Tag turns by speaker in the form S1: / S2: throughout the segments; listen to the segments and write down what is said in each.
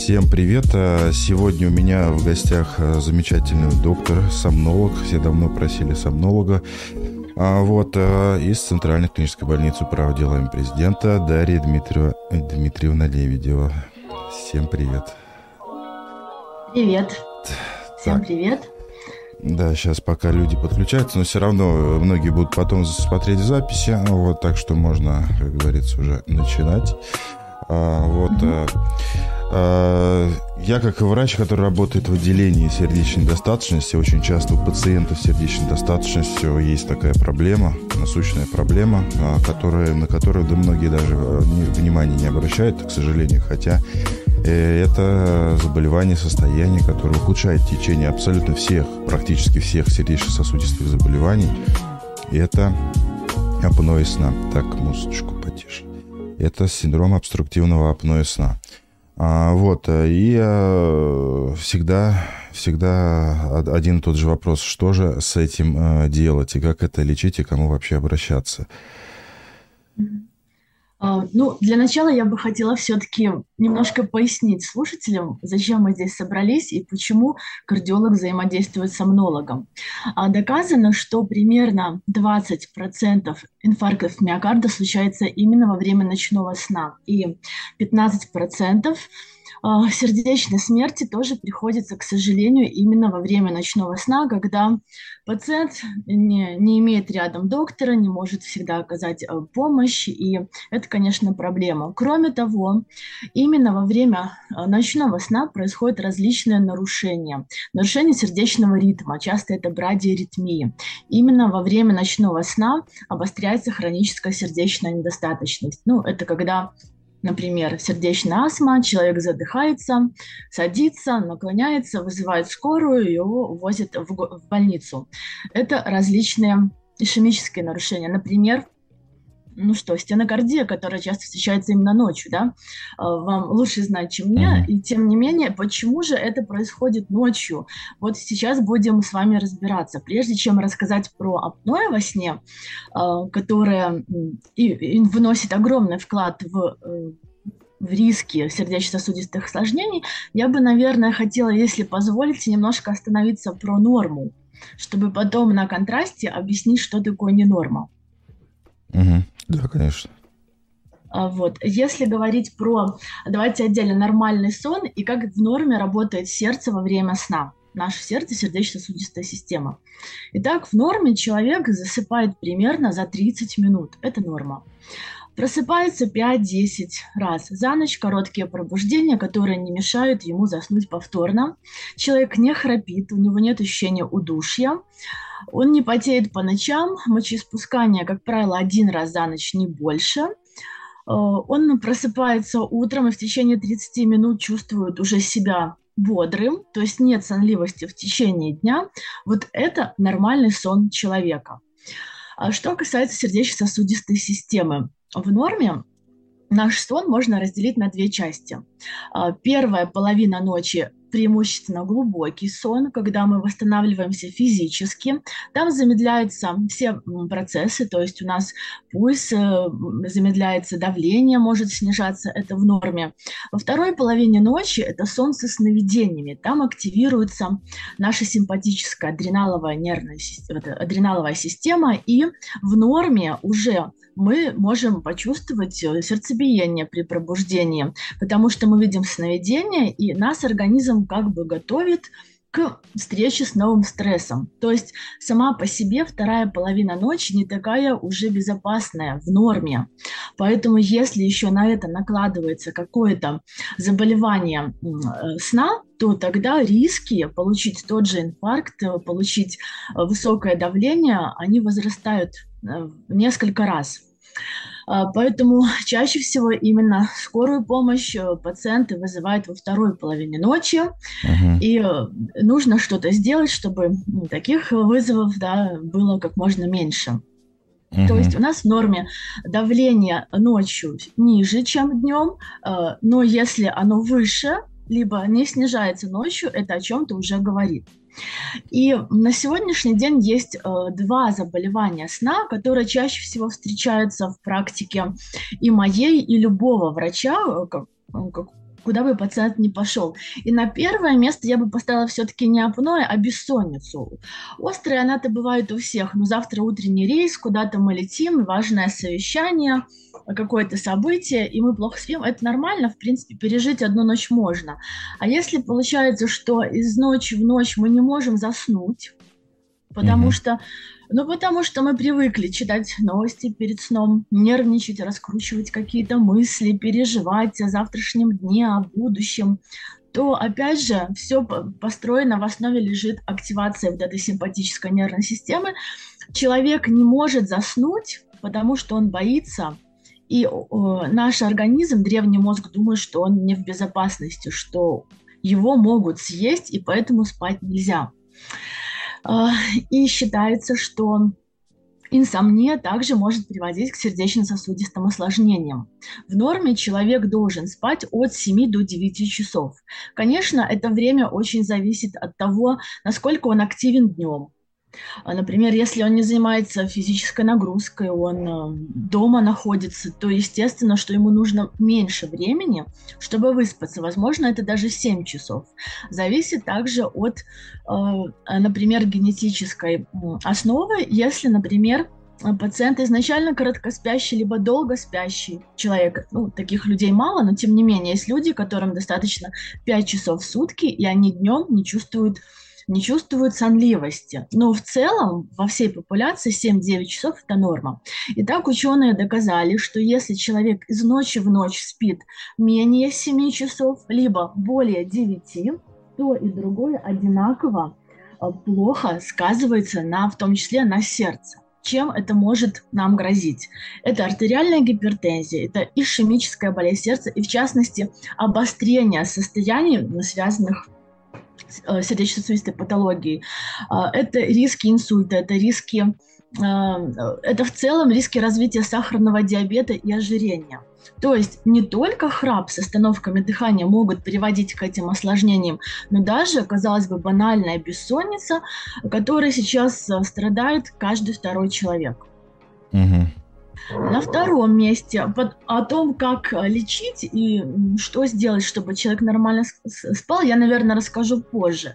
S1: Всем привет! А, сегодня у меня в гостях а, замечательный доктор, сомнолог. Все давно просили сомнолога. А вот из Центральной клинической больницы управы делами президента Дарья Дмитриева, Дмитриевна Лебедева. Всем привет!
S2: Привет! Всем так. привет!
S1: Да, сейчас пока люди подключаются, но все равно многие будут потом смотреть записи, вот, так что можно, как говорится, уже начинать. А, вот, mm-hmm. А, я как врач, который работает в отделении сердечной достаточности, очень часто у пациентов с сердечной достаточностью есть такая проблема, насущная проблема, а, которая, на которую да многие даже э, внимания не обращают, к сожалению, хотя Э, это заболевание, состояние, которое ухудшает течение абсолютно всех, практически всех сердечно-сосудистых заболеваний. И это апноэ сна. Так, музычку потише. Это синдром обструктивного апноэ сна. А, вот, э, и а, всегда, всегда один и тот же вопрос, что же с этим а, делать, и как это лечить, и кому вообще обращаться.
S2: А, ну, для начала я бы хотела все-таки немножко пояснить слушателям, зачем мы здесь собрались и почему кардиолог взаимодействует с сомнологом. А, доказано, что примерно 20% инфарктов миокарда случается именно во время ночного сна, и 15% а, сердечной смерти тоже приходится, к сожалению, именно во время ночного сна, когда пациент не, не имеет рядом доктора, не может всегда оказать а, помощь, и это, конечно, проблема. Кроме того, именно во время а, ночного сна происходят различные нарушения. Нарушение сердечного ритма, часто это брадиаритмии. Именно во время ночного сна обостряется хроническая сердечная недостаточность. Ну, это когда Например, сердечная астма, человек задыхается, садится, наклоняется, вызывает скорую, его увозят в, в больницу. Это различные ишемические нарушения. Например, ну что, стенокардия, которая часто встречается именно ночью, да, а, вам лучше знать, чем мне, и тем не менее, почему же это происходит ночью? Вот сейчас будем с вами разбираться. Прежде чем рассказать про апноэ во сне, а, которое и вносит огромный вклад в э, в риски сердечно-сосудистых осложнений, я бы, наверное, хотела, если позволите, немножко остановиться про норму, чтобы потом на контрасте объяснить, что такое ненорма.
S1: Угу. Да, конечно.
S2: А, вот. Если говорить про, давайте отдельно, нормальный сон и как в норме работает сердце во время сна. Наше сердце – сердечно-сосудистая система. Итак, в норме человек засыпает примерно за 30 минут. Это норма. Просыпается 5-10 раз за ночь, короткие пробуждения, которые не мешают ему заснуть повторно. Человек не храпит, у него нет ощущения удушья. Он не потеет по ночам, мочеиспускание, как правило, один раз за ночь, не больше. Э, он просыпается утром и в течение 30 минут чувствует уже себя бодрым, то есть нет сонливости в течение дня. Вот это нормальный сон человека. А что касается сердечно-сосудистой системы, в норме наш сон можно разделить на две части. А, первая половина ночи преимущественно глубокий сон, когда мы восстанавливаемся физически. Там замедляются все процессы, то есть у нас пульс э, замедляется, давление может снижаться, это в норме. Во второй половине ночи это сон со сновидениями. Там активируется наша симпатическая адреналовая нервная система, адреналовая система, и в норме уже мы можем почувствовать э, сердцебиение при пробуждении, потому что мы видим сновидение, и нас организм как бы готовит к встрече с новым стрессом. То есть сама по себе вторая половина ночи не такая уже безопасная, в норме. Поэтому если еще на это накладывается какое-то заболевание э, сна, то тогда риски получить тот же инфаркт, э, получить высокое давление, они возрастают несколько раз. А, поэтому чаще всего именно скорую помощь э, пациенты вызывают во второй половине ночи, uh-huh. и э, нужно что-то сделать, чтобы таких вызовов да, было как можно меньше. Uh-huh. То есть у нас в норме давление ночью ниже, чем днем, э, но если оно выше, либо не снижается ночью, это о чем-то уже говорит. И на сегодняшний день есть э, два заболевания сна, которые чаще всего встречаются в практике и моей, и любого врача, э, как, как куда бы пациент ни пошел. И на первое место я бы поставила все-таки не апноэ, а бессонницу. Острая она-то бывает у всех, но завтра утренний рейс, куда-то мы летим, важное совещание, какое-то событие, и мы плохо спим, это нормально, в принципе, пережить одну ночь можно. А если получается, что из ночи в ночь мы не можем заснуть, потому mm-hmm. что ну, потому что мы привыкли читать новости перед сном, нервничать, раскручивать какие-то мысли, переживать о завтрашнем дне, о будущем то, опять же, все построено в основе лежит активация вот этой симпатической нервной системы. Человек не может заснуть, потому что он боится, и наш организм, древний мозг думает, что он не в безопасности, что его могут съесть, и поэтому спать нельзя. А, и считается, что Инсомния также может приводить к сердечно-сосудистым осложнениям. В норме человек должен спать от 7 до 9 часов. Конечно, это время очень зависит от того, насколько он активен днем, например, если он не занимается физической нагрузкой, он э, дома находится, то естественно, что ему нужно меньше времени, чтобы выспаться. Возможно, это даже 7 часов. Зависит также от, э, например, генетической основы. Если, например, пациент изначально короткоспящий, либо долго спящий человек. Ну, таких людей мало, но тем не менее, есть люди, которым достаточно 5 часов в сутки, и они днем не чувствуют не чувствуют сонливости. Но в целом во всей популяции 7-9 часов – это норма. Итак, ученые доказали, что если человек из ночи в ночь спит менее 7 часов, либо более 9, то и другое одинаково а, плохо сказывается на, в том числе на сердце. Чем это может нам грозить? Это артериальная гипертензия, это ишемическая болезнь сердца и, в частности, обострение состояний, связанных Э, сердечно-сосудистой патологии. А, это риски инсульта, это риски, а, это в целом риски развития сахарного диабета и ожирения. То есть не только храп с остановками дыхания могут приводить к этим осложнениям, но даже, казалось бы, банальная бессонница, которой сейчас э, страдает каждый второй человек. Угу. На втором месте под, о том, как э, лечить и что сделать, чтобы человек нормально спал, я, наверное, расскажу позже.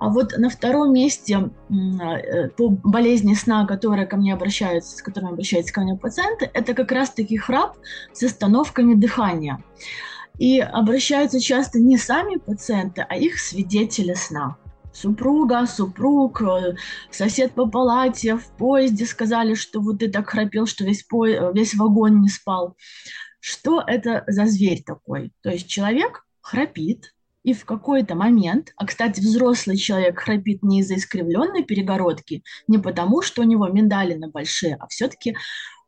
S2: А вот на втором месте э, по болезни сна, которые ко мне обращаются, с которыми обращаются ко мне пациенты, это как раз-таки храп с остановками дыхания. И обращаются часто не сами пациенты, а их свидетели сна супруга, супруг, э, сосед по палате, в поезде сказали, что вот ты так храпел, что весь, по... весь вагон не спал. Что это за зверь такой? То есть человек храпит, и в какой-то момент, а, кстати, взрослый человек храпит не из-за искривленной перегородки, не потому, что у него миндалины большие, а все-таки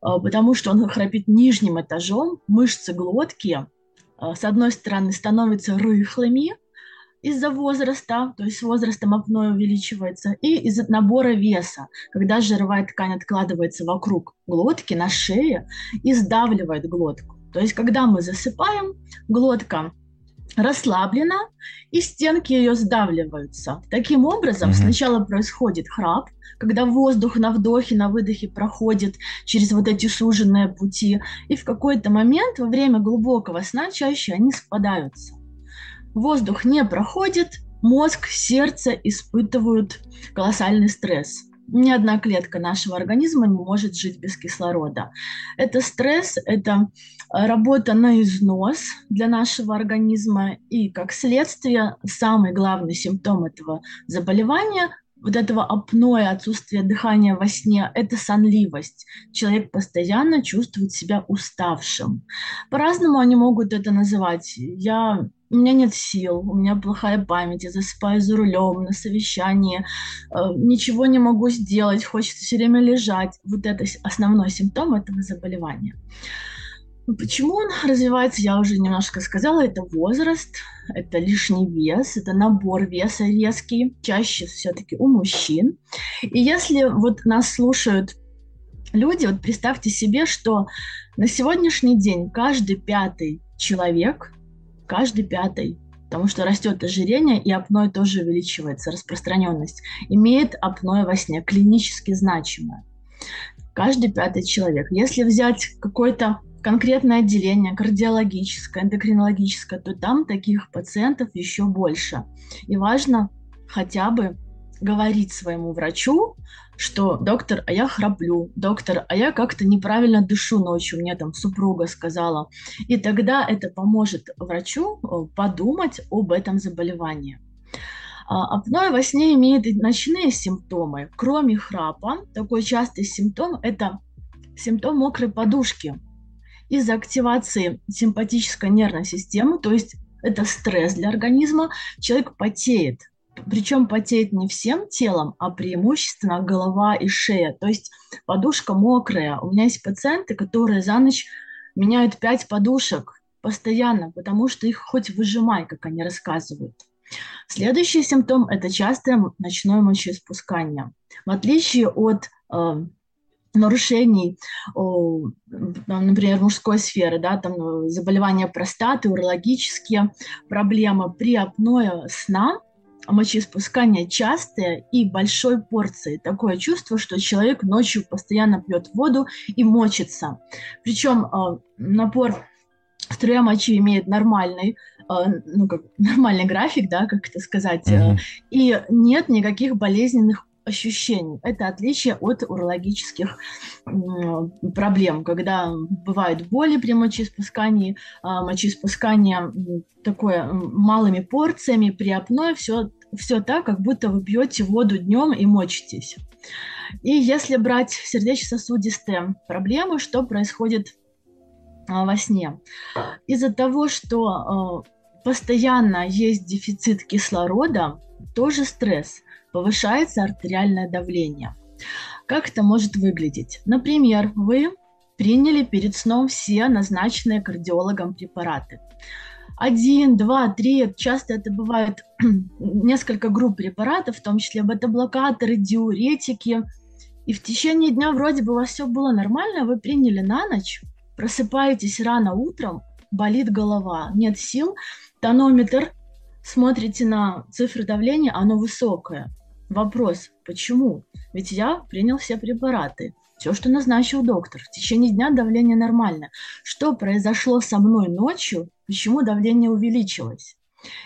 S2: а, потому, что он храпит нижним этажом, мышцы глотки, с одной стороны, становятся рыхлыми, из-за возраста, то есть с возрастом апноэ увеличивается, и из-за набора веса, когда жировая ткань откладывается вокруг глотки, на шее и сдавливает глотку. То есть когда мы засыпаем, глотка расслаблена, и стенки ее сдавливаются. Таким образом, mm-hmm. сначала происходит храп, когда воздух на вдохе, на выдохе проходит через вот эти суженные пути, и в какой-то момент во время глубокого сна чаще они спадаются воздух не проходит, мозг, сердце испытывают колоссальный стресс. Ни одна клетка нашего организма не может жить без кислорода. Это стресс, это работа на износ для нашего организма. И как следствие, самый главный симптом этого заболевания вот этого апноэ, отсутствия дыхания во сне, это сонливость. Человек постоянно чувствует себя уставшим. По-разному они могут это называть. Я у меня нет сил, у меня плохая память, я засыпаю за рулем, на совещании, э, ничего не могу сделать, хочется все время лежать. Вот это основной симптом этого заболевания. Почему он развивается, я уже немножко сказала, это возраст, это лишний вес, это набор веса резкий, чаще все-таки у мужчин. И если вот нас слушают люди, вот представьте себе, что на сегодняшний день каждый пятый человек каждый пятый, потому что растет ожирение, и апноэ тоже увеличивается, распространенность, имеет апноэ во сне, клинически значимое. Каждый пятый человек. Если взять какой-то конкретное отделение, кардиологическое, эндокринологическое, то там таких пациентов еще больше. И важно хотя бы говорить своему врачу, что доктор, а я храплю, доктор, а я как-то неправильно дышу ночью, мне там супруга сказала. И тогда это поможет врачу э, подумать об этом заболевании. А, апноэ во сне имеет ночные симптомы. Кроме храпа, такой частый симптом – это симптом мокрой подушки. Из-за активации симпатической нервной системы, то есть это стресс для организма, человек потеет. Причем потеет не всем телом, а преимущественно голова и шея. То есть подушка мокрая. У меня есть пациенты, которые за ночь меняют пять подушек постоянно, потому что их хоть выжимай, как они рассказывают. Следующий симптом – это частое ночное мочеиспускание. В отличие от э, нарушений, например, мужской сферы, да, там э, заболевания простаты, урологические проблемы, при апное сна мочеиспускание частое и большой порции. Такое чувство, что человек ночью постоянно пьет воду и мочится. Причем э, напор струя мочи имеет нормальный, э, ну, как, нормальный график, да, как это сказать, mm-hmm. и нет никаких болезненных ощущений. Это отличие от урологических проблем, когда бывают боли при мочеиспускании, а мочеиспускание такое малыми порциями, при апное все, все так, как будто вы пьете воду днем и мочитесь. И если брать сердечно-сосудистые проблемы, что происходит а, во сне? Из-за того, что а, постоянно есть дефицит кислорода, тоже стресс – повышается артериальное давление. Как это может выглядеть? Например, вы приняли перед сном все назначенные кардиологом препараты. Один, два, три, часто это бывает несколько групп препаратов, в том числе бета-блокаторы, диуретики. И в течение дня вроде бы у вас все было нормально, вы приняли на ночь, просыпаетесь рано утром, болит голова, нет сил, тонометр, смотрите на цифры давления, оно высокое. Вопрос, почему? Ведь я принял все препараты, все, что назначил доктор. В течение дня давление нормально. Что произошло со мной ночью, почему давление увеличилось?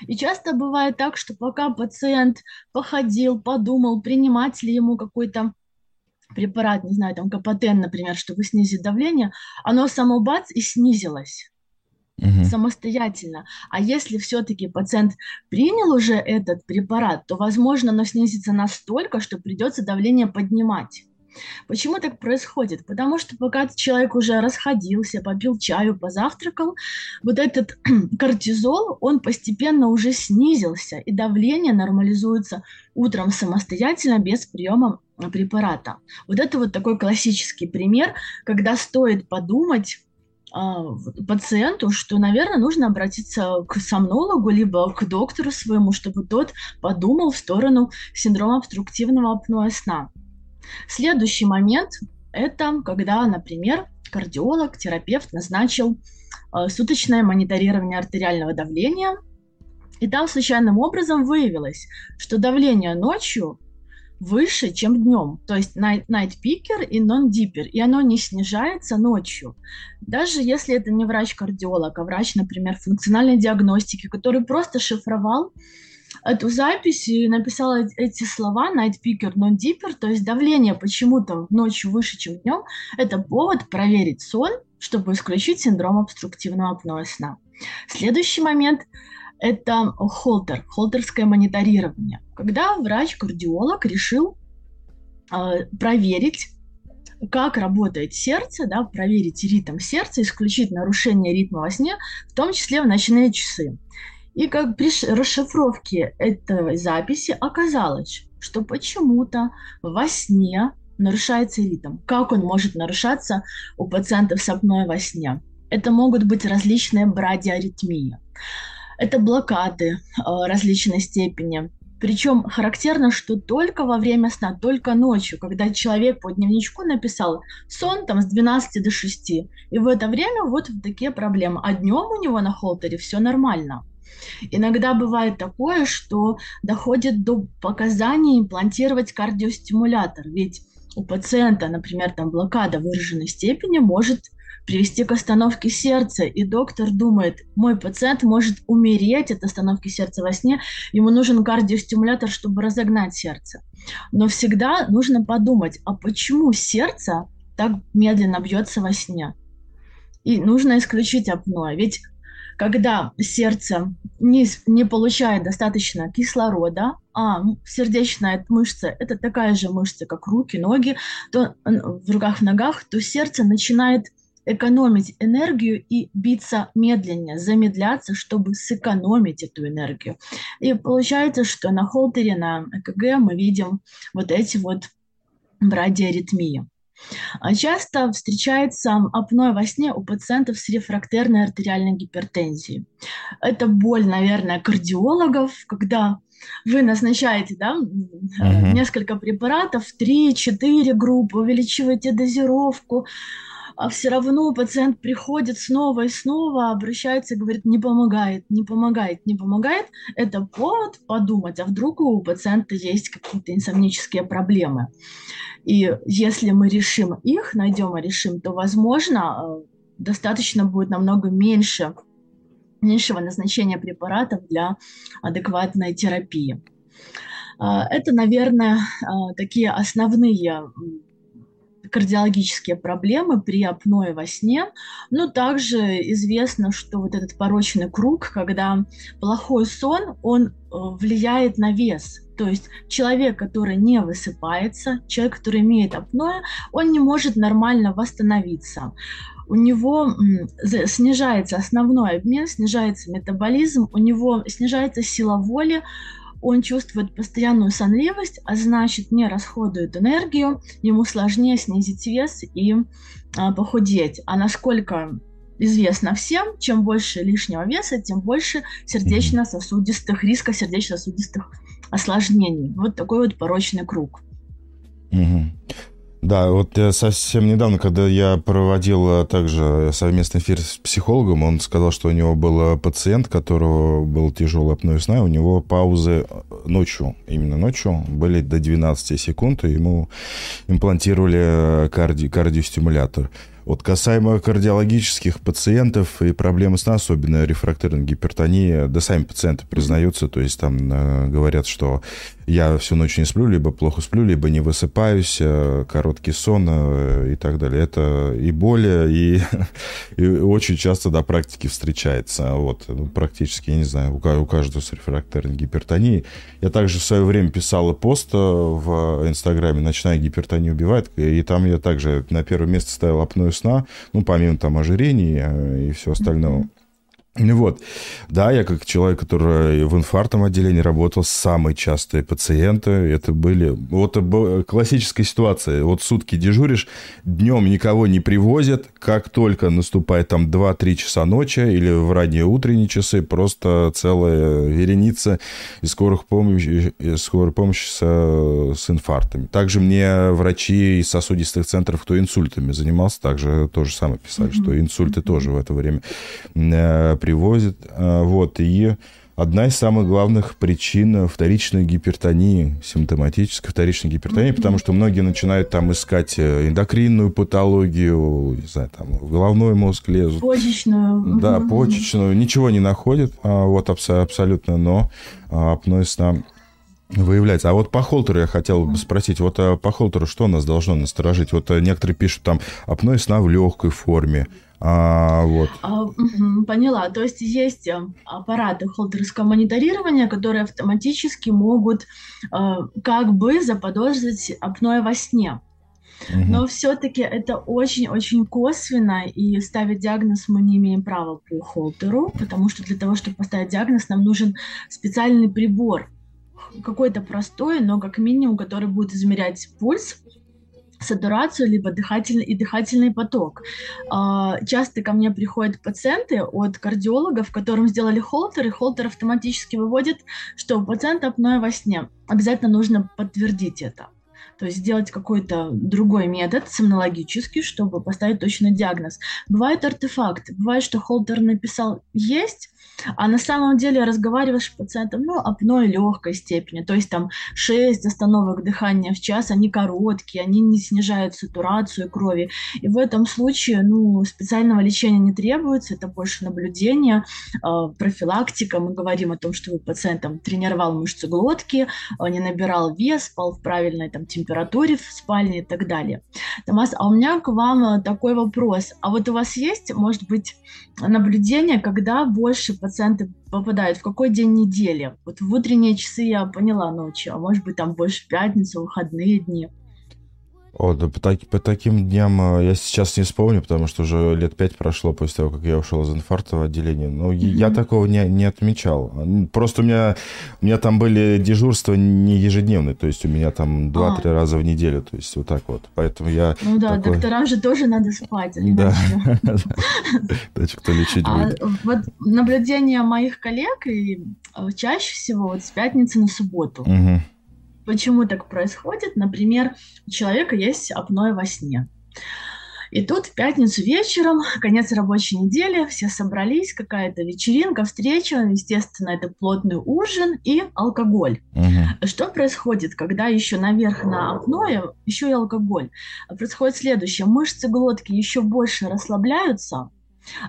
S2: И часто бывает так, что пока пациент походил, подумал, принимать ли ему какой-то препарат, не знаю, там Капотен, например, чтобы снизить давление, оно само бац и снизилось угу. самостоятельно. А если все-таки пациент принял уже этот препарат, то, возможно, оно снизится настолько, что придется давление поднимать. Почему так происходит? Потому что пока человек уже расходился, попил чаю, позавтракал, вот этот кортизол, он постепенно уже снизился, и давление нормализуется утром самостоятельно без приема препарата. Вот это вот такой классический пример, когда стоит подумать, пациенту, что, наверное, нужно обратиться к сомнологу, либо к доктору своему, чтобы тот подумал в сторону синдрома обструктивного апноэ сна. Следующий момент – это когда, например, кардиолог, терапевт назначил э, суточное мониторирование артериального давления, и там случайным образом выявилось, что давление ночью выше, чем днем. То есть night, night picker и non-dipper. И оно не снижается ночью. Даже если это не врач-кардиолог, а врач, например, функциональной диагностики, который просто шифровал эту запись и написал эти слова night picker, non-dipper, то есть давление почему-то ночью выше, чем днем, это повод проверить сон, чтобы исключить синдром обструктивного апноэ сна. Следующий момент – это холтер, холтерское мониторирование. Когда врач-кардиолог решил э, проверить, как работает сердце, да, проверить ритм сердца, исключить нарушение ритма во сне, в том числе в ночные часы. И как при расшифровке этой записи оказалось, что почему-то во сне нарушается ритм. Как он может нарушаться у пациентов с апноэ во сне? Это могут быть различные брадиаритмии. Это блокады э, различной степени. Причем характерно, что только во время сна, только ночью, когда человек по дневничку написал сон там с 12 до 6, и в это время вот такие проблемы. А днем у него на холтере все нормально. Иногда бывает такое, что доходит до показаний имплантировать кардиостимулятор, ведь у пациента, например, там блокада выраженной степени может привести к остановке сердца, и доктор думает, мой пациент может умереть от остановки сердца во сне, ему нужен кардиостимулятор, чтобы разогнать сердце. Но всегда нужно подумать, а почему сердце так медленно бьется во сне? И нужно исключить апноэ, ведь когда сердце не, не получает достаточно кислорода, а сердечная мышца – это такая же мышца, как руки, ноги, то в руках, в ногах, то сердце начинает экономить энергию и биться медленнее, замедляться, чтобы сэкономить эту энергию. И получается, что на холтере, на ЭКГ мы видим вот эти вот брадиаритмии. А часто встречается апноэ во сне у пациентов с рефрактерной артериальной гипертензией. Это боль, наверное, кардиологов, когда вы назначаете да, uh-huh. несколько препаратов, 3-4 группы, увеличиваете дозировку, а все равно пациент приходит снова и снова, обращается и говорит, не помогает, не помогает, не помогает. Это повод подумать, а вдруг у пациента есть какие-то инсомнические проблемы. И если мы решим их, найдем и решим, то, возможно, э, достаточно будет намного меньше меньшего назначения препаратов для адекватной терапии. Э, это, наверное, э, такие основные кардиологические проблемы при апное во сне. Но также известно, что вот этот порочный круг, когда плохой сон, он влияет на вес. То есть человек, который не высыпается, человек, который имеет апноэ, он не может нормально восстановиться. У него снижается основной обмен, снижается метаболизм, у него снижается сила воли, он чувствует постоянную сонливость, а значит не расходует энергию, ему сложнее снизить вес и а, похудеть. А насколько известно всем, чем больше лишнего веса, тем больше сердечно-сосудистых, риска сердечно-сосудистых осложнений. Вот такой вот порочный круг.
S1: Угу. Да, вот совсем недавно, когда я проводил э, также совместный эфир с психологом, он сказал, что у него был пациент, которого был тяжелый апноэ сна, у него паузы ночью, именно ночью, были до 12 секунд, и ему имплантировали карди кардиостимулятор. Вот касаемо кардиологических пациентов и проблемы сна, особенно рефрактерной гипертонии, да сами пациенты признаются, то есть там э, говорят, что я всю ночь не сплю, либо плохо сплю, либо не высыпаюсь, э, короткий сон э, и так далее. Это и боли, и, и очень часто до практики встречается. Вот, ну, практически, я не знаю, у, у каждого с рефрактерной гипертонией. Я также в свое время писал пост в Инстаграме «Ночная гипертония убивает», и там я также на первое место ставил апноэ сна, ну, помимо там ожирения и все остального. Вот. Да, я как человек, который в инфарктном отделении работал, самые частые пациенты, это были... Вот классическая ситуация. Вот сутки дежуришь, днем никого не привозят, как только наступает там 2-3 часа ночи или в ранние утренние часы, просто целая вереница из скорых помощи, из скорой помощи с, с инфарктами. Также мне врачи из сосудистых центров, кто инсультами занимался, также то же самое писали, mm-hmm. что инсульты тоже в это время э, привозят. А, вот, и одна из самых главных причин вторичной гипертонии, симптоматической вторичной гипертонии, mm-hmm. потому что многие начинают там искать э, эндокринную патологию, не знаю, там в головной мозг лезут.
S2: Почечную.
S1: Да, mm-hmm. почечную. Ничего не находят, а, вот абсолютно, но апноэ сна выявляется. А вот по холтеру я хотел бы спросить, вот э, по холтеру что нас должно насторожить? Вот э, некоторые пишут там апноэ сна в легкой форме, а, вот.
S2: А, поняла. То есть есть э, аппараты холдерского мониторирования, которые автоматически могут э, как бы заподозрить апноэ во сне. Угу. Но все-таки это очень-очень косвенно, и ставить диагноз мы не имеем права по холтеру, потому что для того, чтобы поставить диагноз, нам нужен специальный прибор, какой-то простой, но как минимум, который будет измерять пульс, сатурацию, либо дыхательный и дыхательный поток. А, часто ко мне приходят пациенты от кардиологов, которым сделали холтер, и холтер автоматически выводит, что у пациента апноэ во сне. Обязательно нужно подтвердить это. то есть сделать какой-то другой метод сомнологический, чтобы поставить точный диагноз. Бывают артефакты, бывает, что холтер написал «есть», а на самом деле разговариваешь с пациентом, ну, апной легкой степени, то есть там 6 остановок дыхания в час, они короткие, они не снижают сатурацию крови. И в этом случае, ну, специального лечения не требуется, это больше наблюдение, э, профилактика. Мы говорим о том, чтобы пациент там, тренировал мышцы глотки, э, не набирал вес, спал в правильной там, температуре в спальне и так далее. Томас, а у меня к вам э, такой вопрос. А вот у вас есть, может быть, наблюдение, когда больше пациенты попадают, в какой день недели? Вот в утренние часы я поняла ночью, а может быть там больше пятница, выходные дни.
S1: О, да по, так, по таким дням э, я сейчас не вспомню, потому что уже лет пять прошло после того, как я ушел из инфарктового отделения. Но mm-hmm. я такого не, не отмечал. Просто у меня, у меня там были дежурства не ежедневные, то есть у меня там два-три а. раза в неделю, то есть вот так вот. Поэтому я...
S2: Ну да, такой... докторам же тоже надо спать.
S1: Да. Значит, кто лечить а будет.
S2: Вот наблюдение моих коллег и э, чаще всего вот с пятницы на субботу. Почему так происходит? Например, у человека есть апноэ во сне. И тут в пятницу вечером, конец рабочей недели, все собрались, какая-то вечеринка, встреча, естественно, это плотный ужин и алкоголь. Угу. Что происходит, когда еще наверх на апное, еще и алкоголь? Происходит следующее. Мышцы глотки еще больше расслабляются,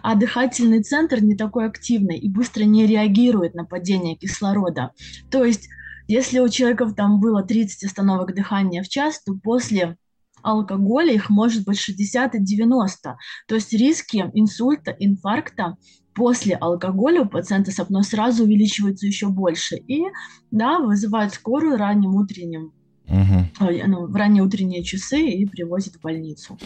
S2: а дыхательный центр не такой активный и быстро не реагирует на падение кислорода. То есть если у человека там было 30 остановок дыхания в час, то после алкоголя их может быть 60 и 90. То есть риски инсульта, инфаркта после алкоголя у пациента с апноэ сразу увеличиваются еще больше. И, да, вызывают скорую ранним утренним, угу. ну, в ранние утренние часы и привозят в больницу.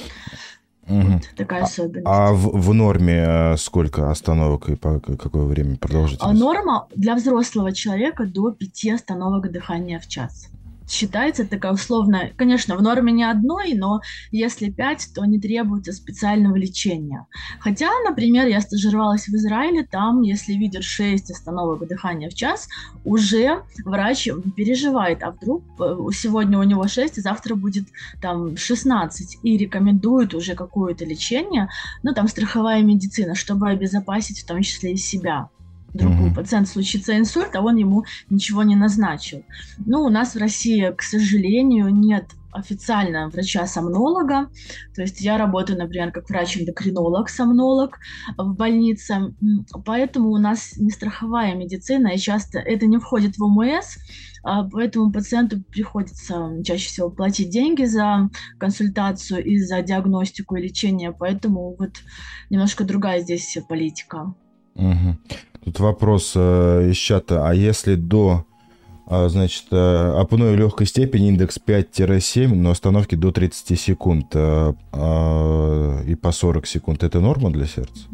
S1: Угу. Такая особенность. А, в, в норме э, сколько остановок и по какое время продолжительность?
S2: А норма для взрослого человека до 5 остановок дыхания в час считается такая условная, конечно, в норме не одной, но если пять, то не требуется специального лечения. Хотя, например, я стажировалась в Израиле, там, если видят 6 остановок дыхания в час, уже врач переживает, а вдруг э, сегодня у него 6, завтра будет там 16, и рекомендует уже какое-то лечение, ну, там, страховая медицина, чтобы обезопасить в том числе и себя другу угу. пациент случится инсульт, а он ему ничего не назначил. Ну, у нас в России, к сожалению, нет официально врача-сомнолога. То есть я работаю, например, как врач-эндокринолог-сомнолог в больнице. Поэтому у нас не страховая медицина, и часто это не входит в ОМС, а поэтому пациенту приходится чаще всего платить деньги за консультацию и за диагностику и лечение. Поэтому вот немножко другая здесь политика.
S1: Угу. Тут вопрос э, из чата. А если до, э, значит, э, апноэ легкой степени индекс 5-7, но остановки до 30 секунд э, э, и по 40 секунд, это норма для сердца?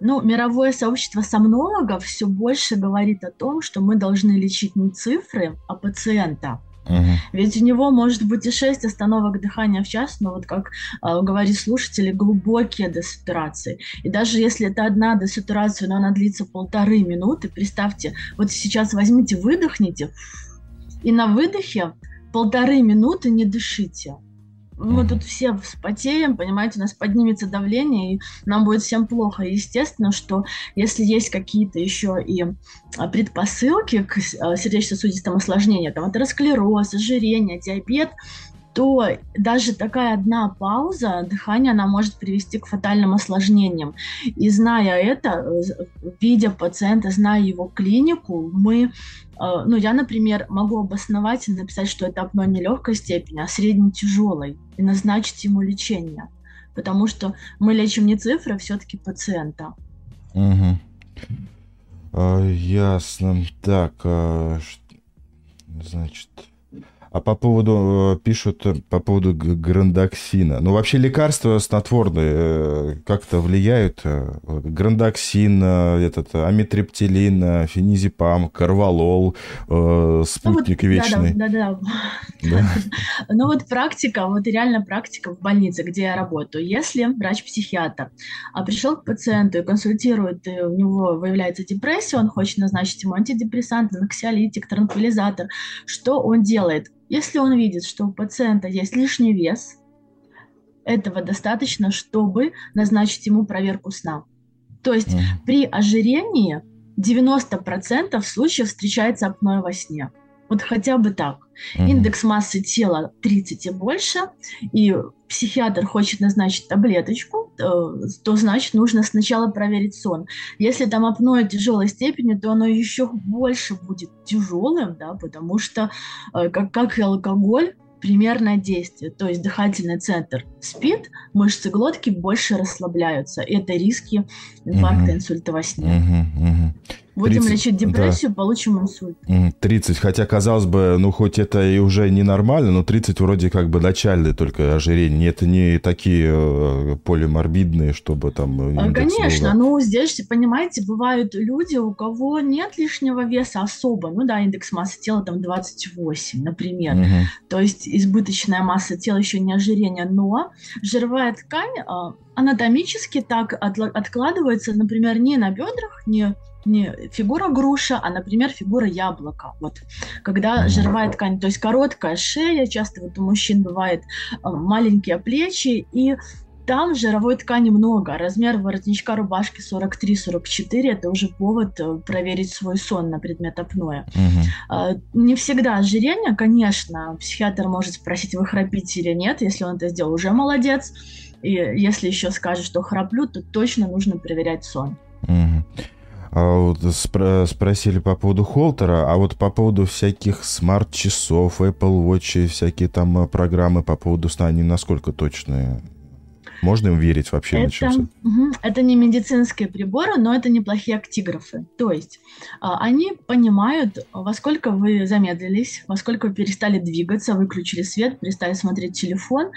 S2: Ну, мировое сообщество сомнологов все больше говорит о том, что мы должны лечить не цифры, а пациента. Угу. Ведь у него может быть и 6 остановок дыхания в час, но вот как э, говорит слушатели, глубокие десатурации. И даже если это одна десатурация, но она длится полторы минуты, представьте, вот сейчас возьмите, выдохните, и на выдохе полторы минуты не дышите мы тут все вспотеем, понимаете, у нас поднимется давление, и нам будет всем плохо. И естественно, что если есть какие-то еще и а, предпосылки к а, сердечно-сосудистым осложнениям, там атеросклероз, ожирение, диабет, то даже такая одна пауза дыхания, она может привести к фатальным осложнениям. И зная это, видя пациента, зная его клинику, мы, э, ну, я, например, могу обосновать и написать, что это апноэ не легкой степени, а средне-тяжелой, и назначить ему лечение. Потому что мы лечим не цифры, а все-таки пациента.
S1: Угу. А, ясно. Так, а, значит, а по поводу, э, пишут э, по поводу грандоксина. Ну, вообще лекарства снотворные э, как-то влияют. Грандоксин, этот амитриптилин, фенизепам, карвалол, спутник ну, вот, вечный.
S2: Да, да, да. да. Ну вот практика, вот реально практика в больнице, где я работаю. Если врач-психиатр а пришел к пациенту и консультирует, и у него выявляется депрессия, он хочет назначить ему антидепрессант, анксиолитик, транквилизатор, что он делает? Если он видит, что у пациента есть лишний вес, этого достаточно, чтобы назначить ему проверку сна. То есть mm. при ожирении 90% случаев встречается апноэ во сне. Вот хотя бы так. Mm-hmm. Индекс массы тела 30 и больше, и психиатр хочет назначить таблеточку, то, э, то значит нужно сначала проверить сон. Если там апноэ тяжелой степени, то оно еще больше будет тяжелым, да, потому что э, как, как и алкоголь, примерное действие, то есть дыхательный центр спит, мышцы глотки больше расслабляются. Это риски инфаркта, инсульта во сне. Будем 30, лечить депрессию, да. получим инсульт.
S1: 30, хотя казалось бы, ну хоть это и уже не нормально, но 30 вроде как бы начальные только ожирение. Это не такие э, полиморбидные, чтобы там...
S2: Э, конечно, ну здесь, понимаете, бывают люди, у кого нет лишнего веса особо. Ну да, индекс массы тела там 28, например. Угу. То есть избыточная масса тела еще не ожирение, но жировая ткань а, анатомически так откладывается, например, не на бедрах, не не фигура груша, а, например, фигура яблока. Вот, когда жировая ткань, то есть короткая шея, часто вот у мужчин бывает э, маленькие плечи, и там жировой ткани много. Размер воротничка рубашки 43-44 – это уже повод э, проверить свой сон на предмет апноэ. Угу. Не всегда ожирение, конечно, психиатр может спросить, вы храпите или нет. Если он это сделал, уже молодец. И если еще скажет, что храплю, то точно нужно проверять сон.
S1: Угу. А вот спро- спросили по поводу холтера, а вот по поводу всяких смарт-часов, Apple Watch, всякие там э, программы по поводу сна, они насколько точные? Можно им верить вообще?
S2: Это, угу, это не медицинские приборы, но это неплохие актиграфы. То есть а, они понимают, во сколько вы замедлились, во сколько вы перестали двигаться, выключили свет, перестали смотреть телефон,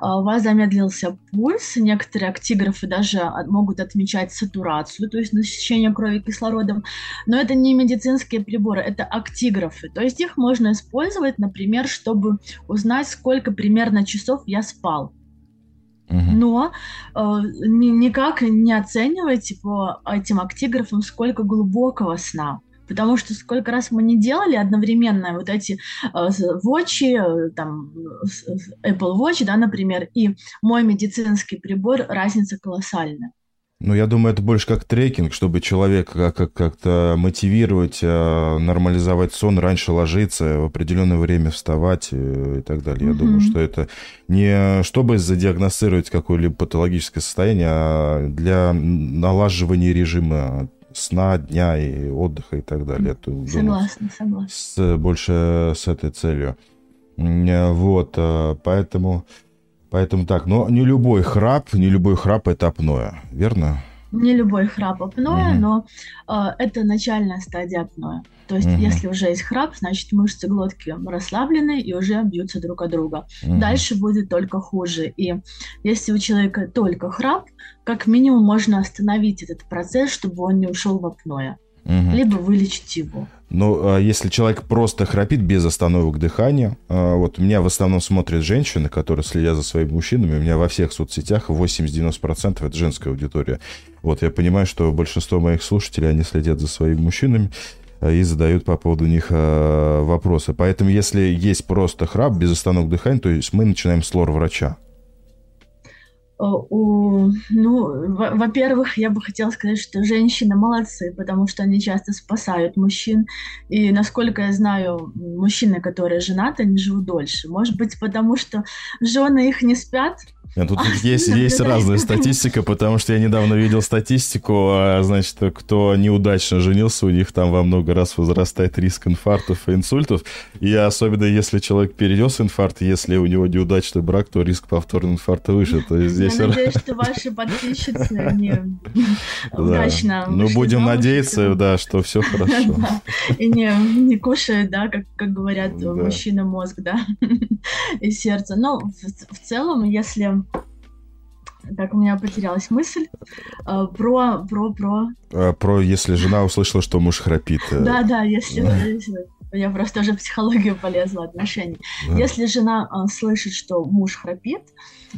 S2: а, у вас замедлился пульс, некоторые актиграфы даже могут отмечать сатурацию, то есть насыщение крови кислородом, но это не медицинские приборы, это актиграфы. То есть их можно использовать, например, чтобы узнать, сколько примерно часов я спал но э, никак не оценивайте по этим актиграфам, сколько глубокого сна. Потому что сколько раз мы не делали одновременно вот эти э, Watch, э, там, Apple Watch, да, например, и мой медицинский прибор, разница колоссальная.
S1: Ну, я думаю, это больше как трекинг, чтобы человека как- как-то мотивировать, э, нормализовать сон, раньше ложиться, в определенное время вставать э, и так далее. Я думаю, что это не чтобы задиагностировать какое-либо патологическое состояние, а для налаживания режима сна, дня и отдыха и так далее.
S2: Это, согласна, согласна.
S1: С, больше с этой целью. Вот, э, поэтому... Поэтому так, но не любой храп, не любой храп это апноэ, верно?
S2: Не любой храп апноэ, угу. но э, это начальная стадия апноэ. То есть, угу. если уже есть храп, значит мышцы глотки расслаблены и уже бьются друг от друга. Угу. Дальше будет только хуже. И если у человека только храп, как минимум можно остановить этот процесс, чтобы он не ушел в апноэ. Угу. Либо вылечить его.
S1: Но а если человек просто храпит без остановок дыхания, а, вот меня в основном смотрят женщины, которые следят за своими мужчинами, у меня во всех соцсетях 80-90% это женская аудитория. Вот я понимаю, что большинство моих слушателей, они следят за своими мужчинами а, и задают по поводу них вопросы. Поэтому если есть просто храп без остановок дыхания, то есть мы начинаем с лор-врача.
S2: Э, у, ну, во-первых, я бы хотела сказать, что женщины молодцы, потому что они часто спасают мужчин. И, насколько я знаю, мужчины, которые женаты, они живут дольше. Может быть, потому что жены их не спят,
S1: тут а, есть, есть разная статистика, потому что я недавно видел статистику, а, значит, кто неудачно женился, у них там во много раз возрастает риск инфарктов и инсультов. И особенно если человек перенес инфаркт, если у него неудачный брак, то риск повторного инфаркта выше. То есть здесь...
S2: Я надеюсь, что ваши подписчицы не удачно
S1: Ну, будем надеяться, да, что все хорошо.
S2: И не, не кушают, да, как, как говорят, мужчина мозг, да, и сердце. Но в целом, если так, у меня потерялась мысль. Э, про, про, про...
S1: А, про, если жена услышала, что муж храпит.
S2: Э. Да, да, если... Я просто уже в психологию полезла отношений. Если жена э, слышит, что муж храпит,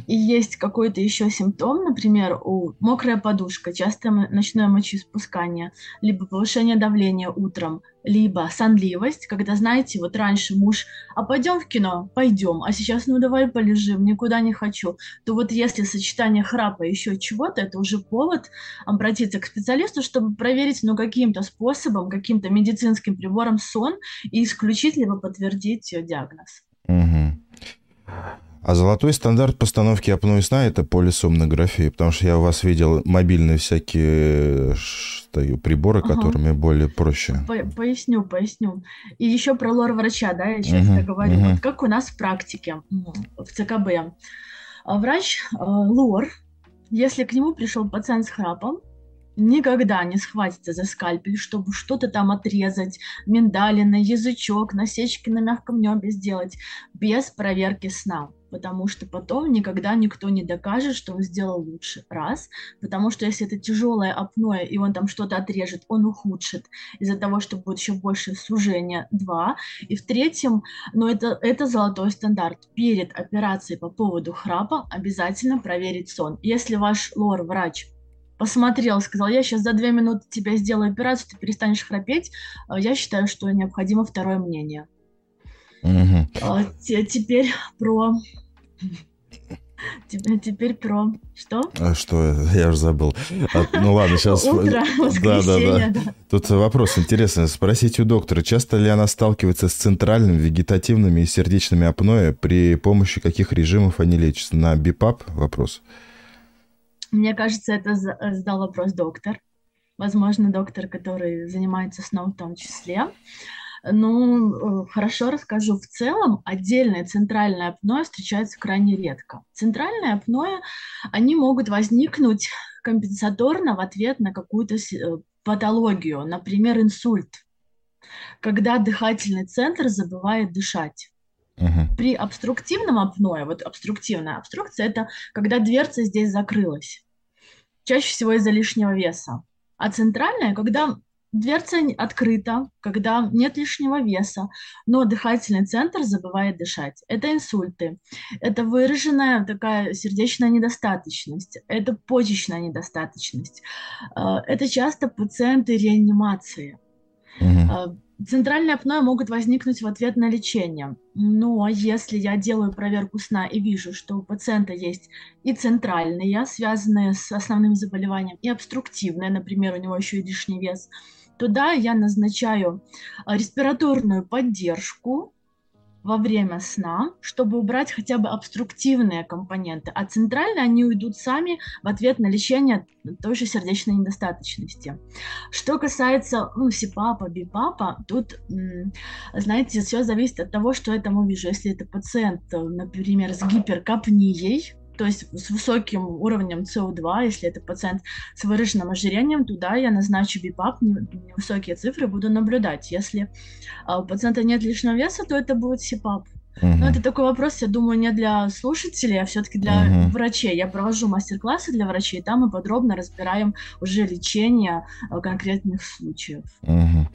S2: и есть какой-то еще симптом, например, у мокрая подушка, частое ночное мочеиспускание, либо повышение давления утром, либо сонливость, когда, знаете, вот раньше муж, а пойдем в кино? Пойдем, а сейчас, ну давай полежим, никуда не хочу. То вот если сочетание храпа еще чего-то, это уже повод обратиться к специалисту, чтобы проверить, ну каким-то способом, каким-то медицинским прибором сон и исключить либо подтвердить диагноз.
S1: Угу. А золотой стандарт постановки апноэ сна – это полисомнография, потому что я у вас видел мобильные всякие что, приборы, ага. которыми более проще.
S2: По поясню, поясню. И еще про лор врача, да, я сейчас угу, говорю. Угу. Вот как у нас в практике в ЦКБ. А врач э, лор, если к нему пришел пациент с храпом, никогда не схватится за скальпель, чтобы что-то там отрезать, миндалины, язычок, насечки на мягком небе сделать, без проверки сна потому что потом никогда никто не докажет, что он сделал лучше. Раз, потому что если это тяжелое апноэ, и он там что-то отрежет, он ухудшит из-за того, что будет еще больше сужения. Два. И в третьем, но это, это золотой стандарт. Перед операцией по поводу храпа обязательно проверить сон. Если ваш лор-врач посмотрел, сказал, я сейчас за две минуты тебя сделаю операцию, ты перестанешь храпеть, э, я считаю, что необходимо второе мнение. Угу. Теперь про Теперь про что?
S1: А что? Я уже забыл. А, ну ладно, сейчас...
S2: Утро, да, да, да, да.
S1: Тут вопрос интересный. Спросить у доктора, часто ли она сталкивается с центральным, вегетативными и сердечными апноэ, при помощи каких режимов они лечатся? На БИПАП вопрос?
S2: Мне кажется, это задал вопрос доктор. Возможно, доктор, который занимается сном в том числе. Ну, э, хорошо расскажу. В целом, отдельное центральное апноэ встречается крайне редко. Центральное апноэ, они могут возникнуть компенсаторно в ответ на какую-то э, патологию, например, инсульт, когда дыхательный центр забывает дышать. При обструктивном апное, вот обструктивная обструкция, это когда дверца здесь закрылась, чаще всего из-за лишнего веса. А центральная, когда Дверца открыта, когда нет лишнего веса, но дыхательный центр забывает дышать. Это инсульты, это выраженная такая сердечная недостаточность, это почечная недостаточность. Э, это часто пациенты реанимации. Угу. Центральные апноэ могут возникнуть в ответ на лечение. Но если я делаю проверку сна и вижу, что у пациента есть и центральные, связанные с основным заболеванием, и обструктивные, например, у него еще и лишний вес – Туда я назначаю а, респираторную поддержку во время сна, чтобы убрать хотя бы обструктивные компоненты, а центрально они уйдут сами в ответ на лечение той же сердечной недостаточности. Что касается ну, СИПАПа, БИПАПа, тут, знаете, все зависит от того, что я там увижу. Если это пациент, например, с гиперкапнией, то есть с высоким уровнем СО2, если это пациент с выраженным ожирением, туда я назначу БИПАП, невысокие цифры буду наблюдать. Если а, у пациента нет лишнего веса, то это будет СИПАП. Угу. Но это такой вопрос, я думаю, не для слушателей, а все-таки для угу. врачей. Я провожу мастер-классы для врачей, там мы подробно разбираем уже лечение а, конкретных случаев.
S1: Угу.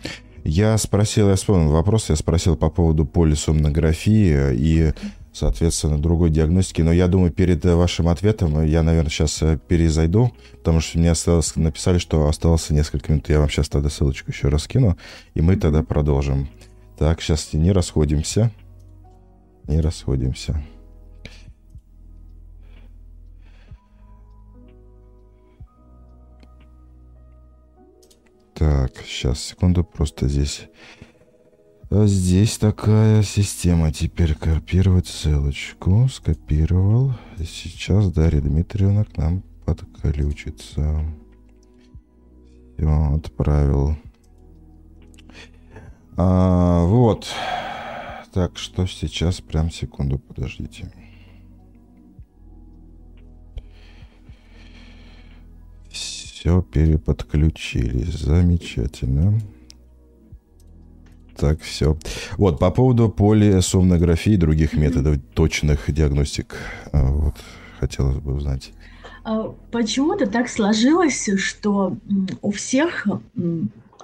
S1: Я спросил, я вспомнил вопрос, я спросил по поводу полисомнографии и соответственно, другой диагностики. Но я думаю, перед э, вашим ответом я, наверное, сейчас э, перезайду, потому что мне осталось, написали, что осталось несколько минут. Я вам сейчас тогда ссылочку еще раз кину, и мы тогда продолжим. Так, сейчас не расходимся. Не расходимся. Так, сейчас, секунду, просто здесь здесь такая система. Теперь копировать ссылочку. Скопировал. Сейчас Дарья Дмитриевна к нам подключится. Все, отправил. А, вот. Так, что сейчас? Прям секунду, подождите. Все переподключились. Замечательно. Так, все. Вот, по поводу полисомнографии и других методов точных диагностик, а, вот, хотелось бы узнать.
S2: А почему-то так сложилось, что у всех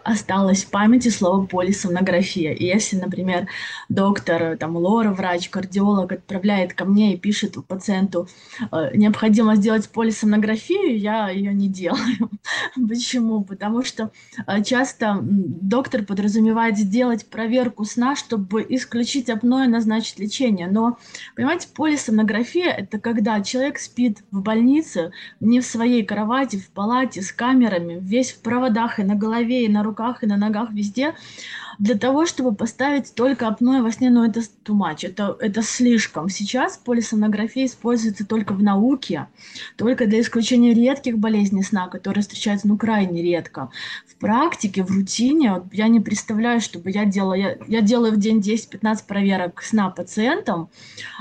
S2: осталось в памяти слово полисомнография. И если, например, доктор, там, лора, врач, кардиолог отправляет ко мне и пишет пациенту, э, необходимо сделать полисомнографию, я ее не делаю. Почему? Потому что э, часто доктор подразумевает сделать проверку сна, чтобы исключить апноэ, назначить лечение. Но, понимаете, полисомнография – это когда человек спит в больнице, не в своей кровати, в палате, с камерами, весь в проводах и на голове, и на руках, и на ногах, везде для того, чтобы поставить только апноэ во сне, но это too much, это, это слишком. Сейчас полисомнография используется только в науке, только для исключения редких болезней сна, которые встречаются ну крайне редко. В практике, в рутине, вот я не представляю, чтобы я делала, я, я делаю в день 10-15 проверок сна пациентам.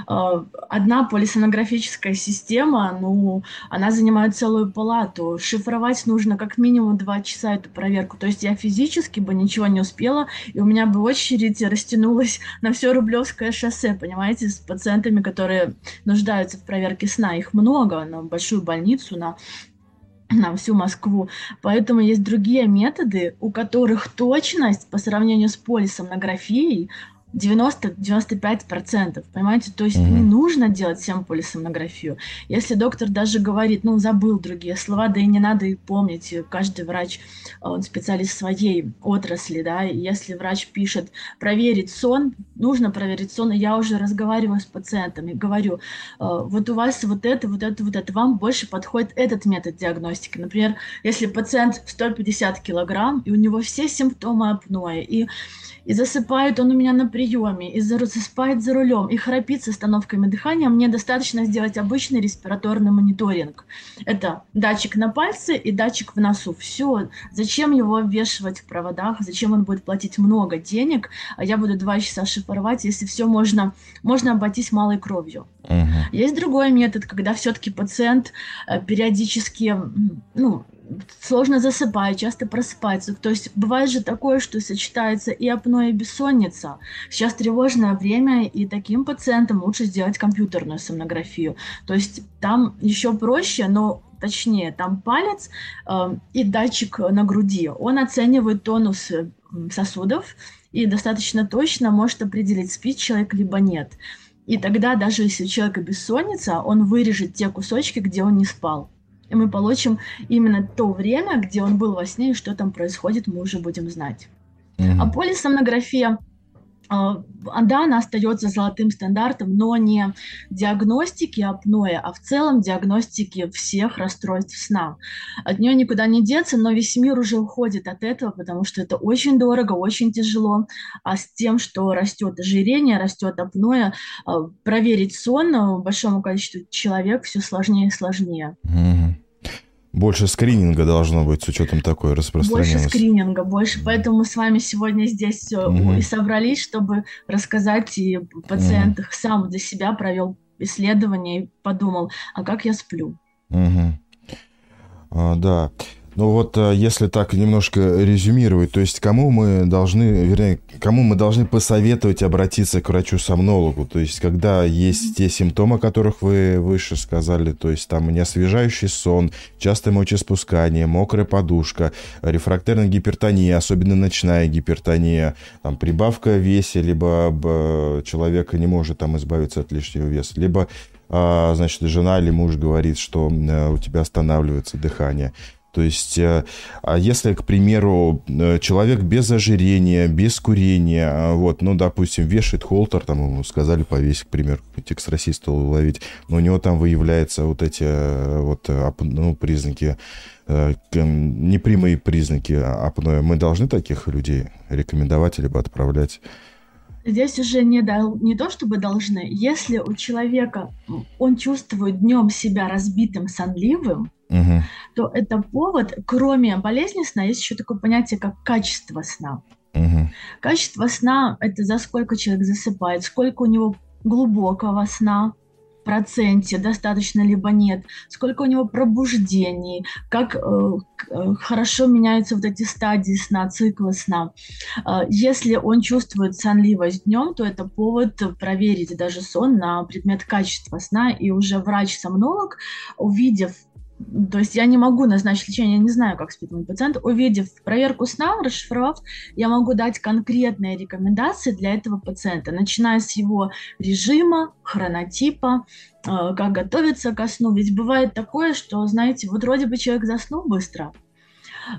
S2: Э, одна полисонографическая система, ну, она занимает целую палату. Шифровать нужно как минимум 2 часа эту проверку. То есть я физически бы ничего не успела, и у меня бы очередь растянулась на все Рублевское шоссе, понимаете, с пациентами, которые нуждаются в проверке сна. Их много, на большую больницу, на на всю Москву. Поэтому есть другие методы, у которых точность по сравнению с полисомнографией 90-95%, понимаете? То есть mm-hmm. не нужно делать всем полисомнографию. Если доктор даже говорит, ну, забыл другие слова, да и не надо их помнить, каждый врач, он специалист своей отрасли, да, и если врач пишет проверить сон, нужно проверить сон, и я уже разговариваю с пациентами, говорю, вот у вас вот это, вот это, вот это, вам больше подходит этот метод диагностики. Например, если пациент 150 килограмм, и у него все симптомы апноэ, и и засыпает он у меня на приеме, и засыпает за рулем, и храпит с остановками дыхания, мне достаточно сделать обычный респираторный мониторинг. Это датчик на пальце и датчик в носу. Все. Зачем его обвешивать в проводах? Зачем он будет платить много денег, а я буду два часа шифровать, если все можно, можно обойтись малой кровью. Угу. Есть другой метод, когда все-таки пациент э, периодически, ну, сложно засыпать, часто просыпается. То есть бывает же такое, что сочетается и апноэ, и бессонница. Сейчас тревожное время, и таким пациентам лучше сделать компьютерную сомнографию. То есть там еще проще, но точнее, там палец э, и датчик на груди. Он оценивает тонус э, сосудов и достаточно точно может определить, спит человек либо нет. И тогда даже если у человека бессонница, он вырежет те кусочки, где он не спал и мы получим именно то время, где он был во сне, и что там происходит, мы уже будем знать. Mm-hmm. А полисомнография а, да, она остается золотым стандартом, но не диагностики апноэ, а в целом диагностики всех расстройств сна. От нее никуда не деться, но весь мир уже уходит от этого, потому что это очень дорого, очень тяжело. А с тем, что растет ожирение, растет апноэ, а, проверить сон большому количеству человек все сложнее и сложнее.
S1: Mm-hmm. Больше скрининга должно быть с учетом такой распространенности.
S2: Больше скрининга, больше. Поэтому мы с вами сегодня здесь угу. и собрались, чтобы рассказать и пациент угу. сам для себя провел исследование и подумал, а как я сплю.
S1: Угу. А, да. Ну вот, э, если так немножко резюмировать, то есть кому мы должны, вернее, кому мы должны посоветовать обратиться к врачу-сомнологу, то есть когда есть те симптомы, о которых вы выше сказали, то есть там неосвежающий сон, частое мочеспускание, мокрая подушка, рефрактерная гипертония, особенно ночная гипертония, там прибавка в весе, либо человек не может там избавиться от лишнего веса, либо а, значит, жена или муж говорит, что э, у тебя останавливается дыхание. То есть, э, а если, к примеру, э, человек без ожирения, без курения, а, вот, ну, допустим, вешает холтер, там ему сказали повесить, к примеру, текст расиста уловить, но у него там выявляются вот эти э, вот, ну, признаки, непрямые признаки апноэ. Мы должны таких людей рекомендовать либо отправлять?
S2: Здесь уже не, дол- не то чтобы должны. Если у человека он чувствует днем себя разбитым, сонливым, угу. то это повод, кроме болезни сна, есть еще такое понятие, как качество сна. Угу. Качество сна – это за сколько человек засыпает, сколько у него глубокого сна, проценте достаточно либо нет, сколько у него пробуждений, как э, э, хорошо меняются вот эти стадии сна, циклы сна. Э, если он чувствует сонливость днем, то это повод проверить даже сон на предмет качества сна, и уже врач-сомнолог, увидев то есть я не могу назначить лечение, я не знаю, как спит мой пациент. Увидев проверку сна, расшифровав, я могу дать конкретные рекомендации для этого пациента, начиная с его режима, хронотипа, э, как готовиться ко сну. Ведь бывает такое, что, знаете, вот вроде бы человек заснул быстро,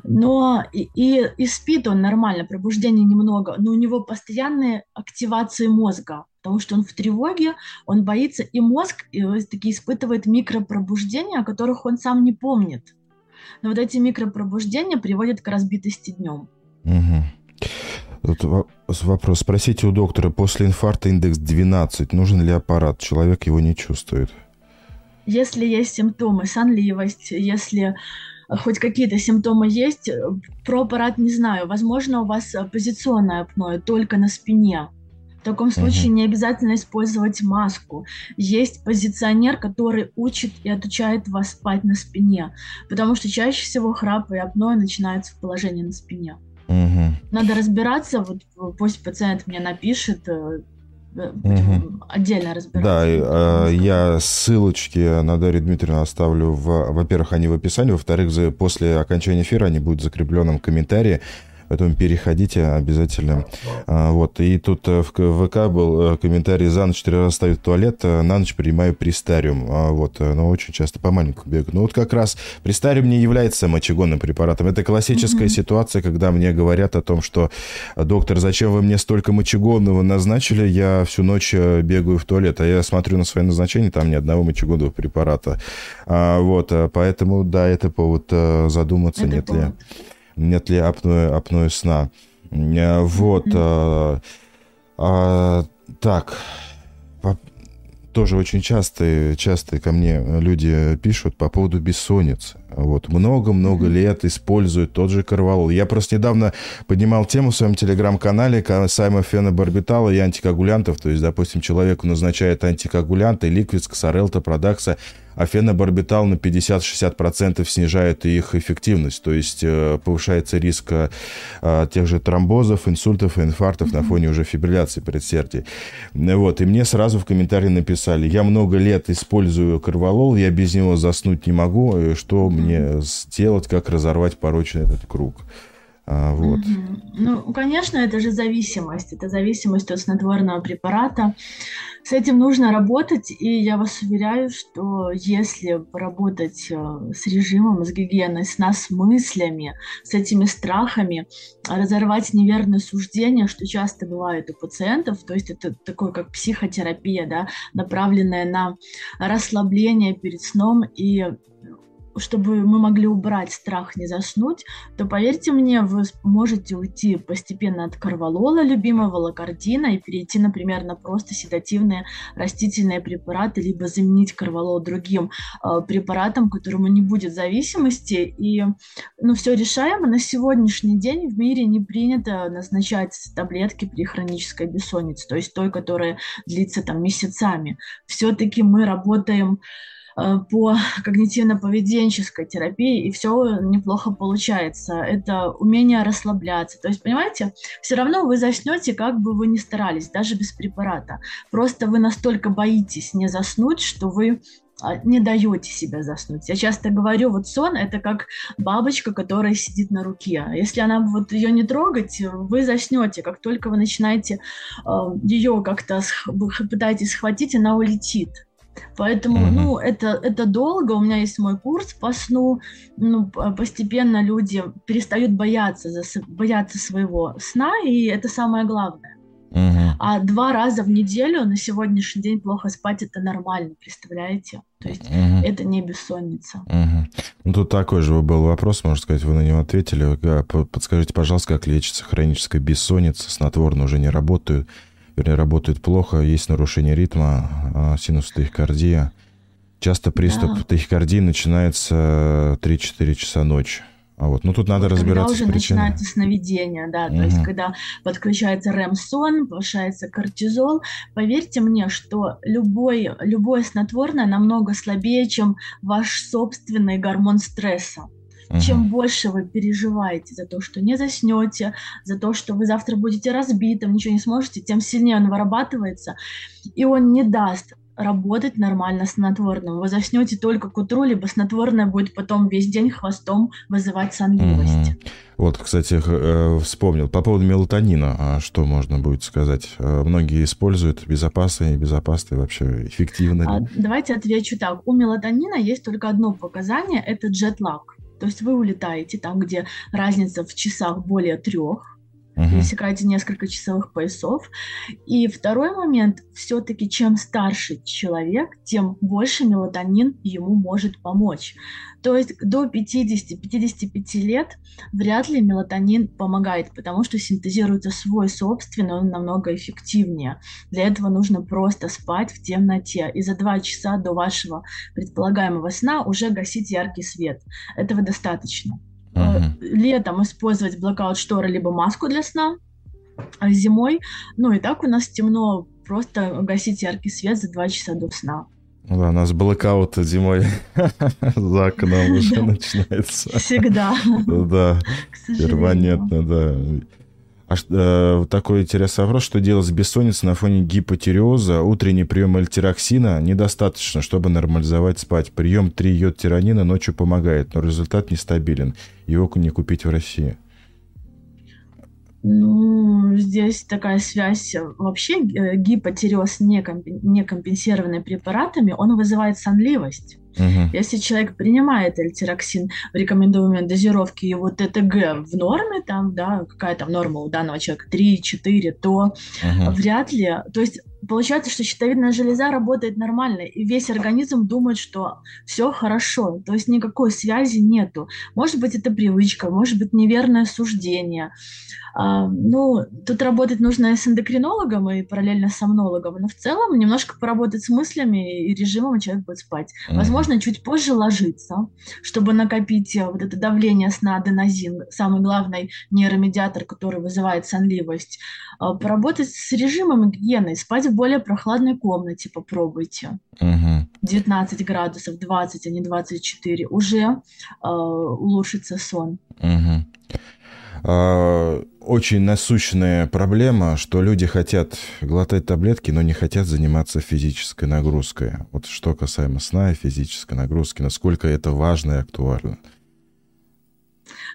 S2: но и, и, и спит он нормально, пробуждения немного, но у него постоянные активации мозга, потому что он в тревоге, он боится, и мозг и таки испытывает микропробуждения, о которых он сам не помнит. Но вот эти микропробуждения приводят к разбитости днем.
S1: Угу. Тут вопрос. Спросите у доктора, после инфаркта индекс 12, нужен ли аппарат? Человек его не чувствует.
S2: Если есть симптомы, сонливость, если хоть какие-то симптомы есть, про аппарат не знаю. Возможно, у вас позиционное апноэ только на спине. В таком случае не обязательно использовать маску. Есть позиционер, который учит и отучает вас спать на спине, потому что чаще всего храп и апноэ начинаются в положении на спине. Надо разбираться, вот пусть пациент мне напишет, Угу. Отдельно разбираться.
S1: Да, э, я ссылочки на Дарью Дмитриевну оставлю, в, во-первых, они в описании, во-вторых, после окончания эфира они будут в закрепленном комментарии. Поэтому переходите обязательно. А, вот. И тут э, в ВК был э, комментарий «За ночь четыре раза ставит в туалет, э, на ночь принимаю пристариум». А, вот. Но очень часто по маленькому бегу. Ну вот как раз пристариум не является мочегонным препаратом. Это классическая mm-hmm. ситуация, когда мне говорят о том, что «Доктор, зачем вы мне столько мочегонного назначили? Я всю ночь бегаю в туалет». А я смотрю на свои назначения, там ни одного мочегонного препарата. А, вот. Поэтому, да, это повод задуматься, это нет повод. ли нет ли апноэ, апноэ сна. Э, вот. А, а, так. Тоже очень часто, часто ко мне люди пишут по поводу бессонницы. Вот, много-много лет используют тот же корвалол. Я просто недавно поднимал тему в своем телеграм-канале касаемо фенобарбитала и антикоагулянтов. То есть, допустим, человеку назначают антикоагулянты, ликвид, ксарелта, продакса, а фенобарбитал на 50-60% снижает их эффективность, то есть э, повышается риск э, тех же тромбозов, инсультов и инфарктов mm-hmm. на фоне уже фибрилляции предсердий. Вот, и мне сразу в комментарии написали, я много лет использую карвалол, я без него заснуть не могу, что mm-hmm. Мне сделать, как разорвать порочный этот круг. А, вот.
S2: Ну, конечно, это же зависимость, это зависимость от снотворного препарата. С этим нужно работать, и я вас уверяю, что если поработать э, с режимом, с гигиеной, с нас мыслями, с этими страхами, разорвать неверные суждения, что часто бывает у пациентов, то есть это такое как психотерапия, да, направленная на расслабление перед сном и чтобы мы могли убрать страх не заснуть, то поверьте мне, вы можете уйти постепенно от карвалола, любимого локардина, и перейти, например, на просто седативные растительные препараты, либо заменить карвалол другим э, препаратом, которому не будет зависимости. И ну, все решаемо. На сегодняшний день в мире не принято назначать таблетки при хронической бессоннице, то есть той, которая длится там месяцами. Все-таки мы работаем по когнитивно-поведенческой терапии, и все неплохо получается. Это умение расслабляться. То есть, понимаете, все равно вы заснете, как бы вы ни старались, даже без препарата. Просто вы настолько боитесь не заснуть, что вы а, не даете себя заснуть. Я часто говорю, вот сон это как бабочка, которая сидит на руке. Если она вот ее не трогать, вы заснете. Как только вы начинаете э, ее как-то пытаетесь схватить, она улетит. Поэтому, mm-hmm. ну, это, это долго. У меня есть мой курс по сну. Ну, постепенно люди перестают бояться, бояться своего сна, и это самое главное. Uh-huh. А два раза в неделю на сегодняшний день плохо спать это нормально, представляете? То есть uh-huh. это не бессонница.
S1: Uh-huh. Ну, тут такой же был вопрос, можно сказать, вы на него ответили. Подскажите, пожалуйста, как лечится хроническая бессонница? Снотворно уже не работают вернее, работает плохо, есть нарушение ритма, а, синус тахикардия. Часто приступ да. тахикардии начинается 3-4 часа ночи. А вот, ну тут надо вот разбираться
S2: когда уже начинается сновидение, да, угу. то есть когда подключается РЭМ-сон, повышается кортизол, поверьте мне, что любой, любое снотворное намного слабее, чем ваш собственный гормон стресса. Угу. Чем больше вы переживаете за то, что не заснете, за то, что вы завтра будете разбитым, ничего не сможете, тем сильнее он вырабатывается, и он не даст работать нормально снотворным. Вы заснете только к утру, либо снотворное будет потом весь день хвостом вызывать сонливость.
S1: Угу. Вот, кстати, э, вспомнил. По поводу мелатонина, а что можно будет сказать? Э, многие используют безопасно и безопасно, вообще эффективно.
S2: А, давайте отвечу так. У мелатонина есть только одно показание – это джетлаг. То есть вы улетаете там, где разница в часах более трех, uh-huh. пересекаете несколько часовых поясов. И второй момент, все-таки чем старше человек, тем больше мелатонин ему может помочь. То есть до 50-55 лет вряд ли мелатонин помогает, потому что синтезируется свой собственный, он намного эффективнее. Для этого нужно просто спать в темноте. И за два часа до вашего предполагаемого сна уже гасить яркий свет. Этого достаточно. Uh-huh. Летом использовать blackout шторы либо маску для сна, а зимой, ну и так у нас темно, просто гасить яркий свет за два часа до сна.
S1: Ну да, у нас блэкаут зимой за окном уже начинается.
S2: Всегда.
S1: Да, перманентно, да. А э, такой интересный вопрос, что делать с бессонницей на фоне гипотериоза? Утренний прием альтероксина недостаточно, чтобы нормализовать спать. Прием 3 йод тиранина ночью помогает, но результат нестабилен. Его не купить в России.
S2: Ну, здесь такая связь. Вообще э, гипотиреоз, не, компенсированный препаратами, он вызывает сонливость. Угу. Если человек принимает альтероксин в рекомендуемой дозировке, его ТТГ в норме, там, да, какая там норма у данного человека, 3-4, то угу. вряд ли, то есть получается, что щитовидная железа работает нормально, и весь организм думает, что все хорошо, то есть никакой связи нету. Может быть, это привычка, может быть, неверное суждение. А, ну, тут работать нужно с эндокринологом и параллельно с сомнологом, но в целом немножко поработать с мыслями и режимом, и человек будет спать. Mm-hmm. Возможно, чуть позже ложиться, чтобы накопить э, вот это давление сна аденозин, самый главный нейромедиатор, который вызывает сонливость. А, поработать с режимом гигиены, спать в более прохладной комнате попробуйте. Угу. 19 градусов, 20, а не 24. Уже э, улучшится сон.
S1: Угу. Очень насущная проблема, что люди хотят глотать таблетки, но не хотят заниматься физической нагрузкой. Вот что касаемо сна и физической нагрузки, насколько это важно и актуально.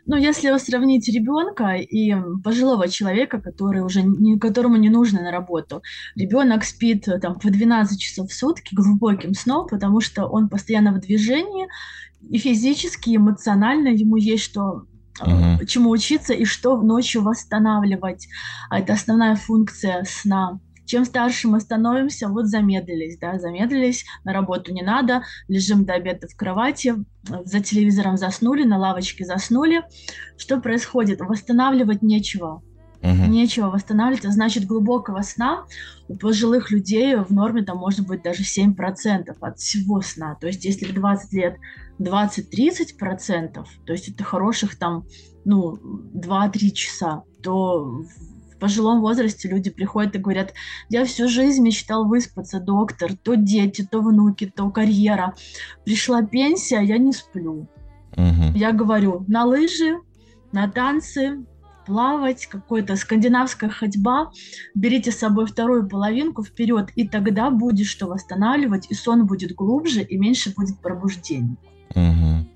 S2: Ну, если сравнить ребенка и пожилого человека, который уже не, которому не нужно на работу, ребенок спит э, там по 12 часов в сутки глубоким сном, потому что он постоянно в движении, и физически, и эмоционально ему есть что uh-huh. чему учиться и что ночью восстанавливать. А это основная функция сна. Чем старше мы становимся, вот замедлились, да, замедлились, на работу не надо, лежим до обеда в кровати, за телевизором заснули, на лавочке заснули. Что происходит? Восстанавливать нечего. Угу. Нечего восстанавливать, а значит глубокого сна у пожилых людей в норме там может быть даже 7% от всего сна. То есть если в 20 лет 20-30%, то есть это хороших там ну 2-3 часа, то в пожилом возрасте люди приходят и говорят, я всю жизнь мечтал выспаться, доктор, то дети, то внуки, то карьера. Пришла пенсия, я не сплю. Угу. Я говорю, на лыжи, на танцы, плавать, какой-то скандинавская ходьба, берите с собой вторую половинку вперед, и тогда будет что восстанавливать, и сон будет глубже, и меньше будет пробуждений.
S1: Угу.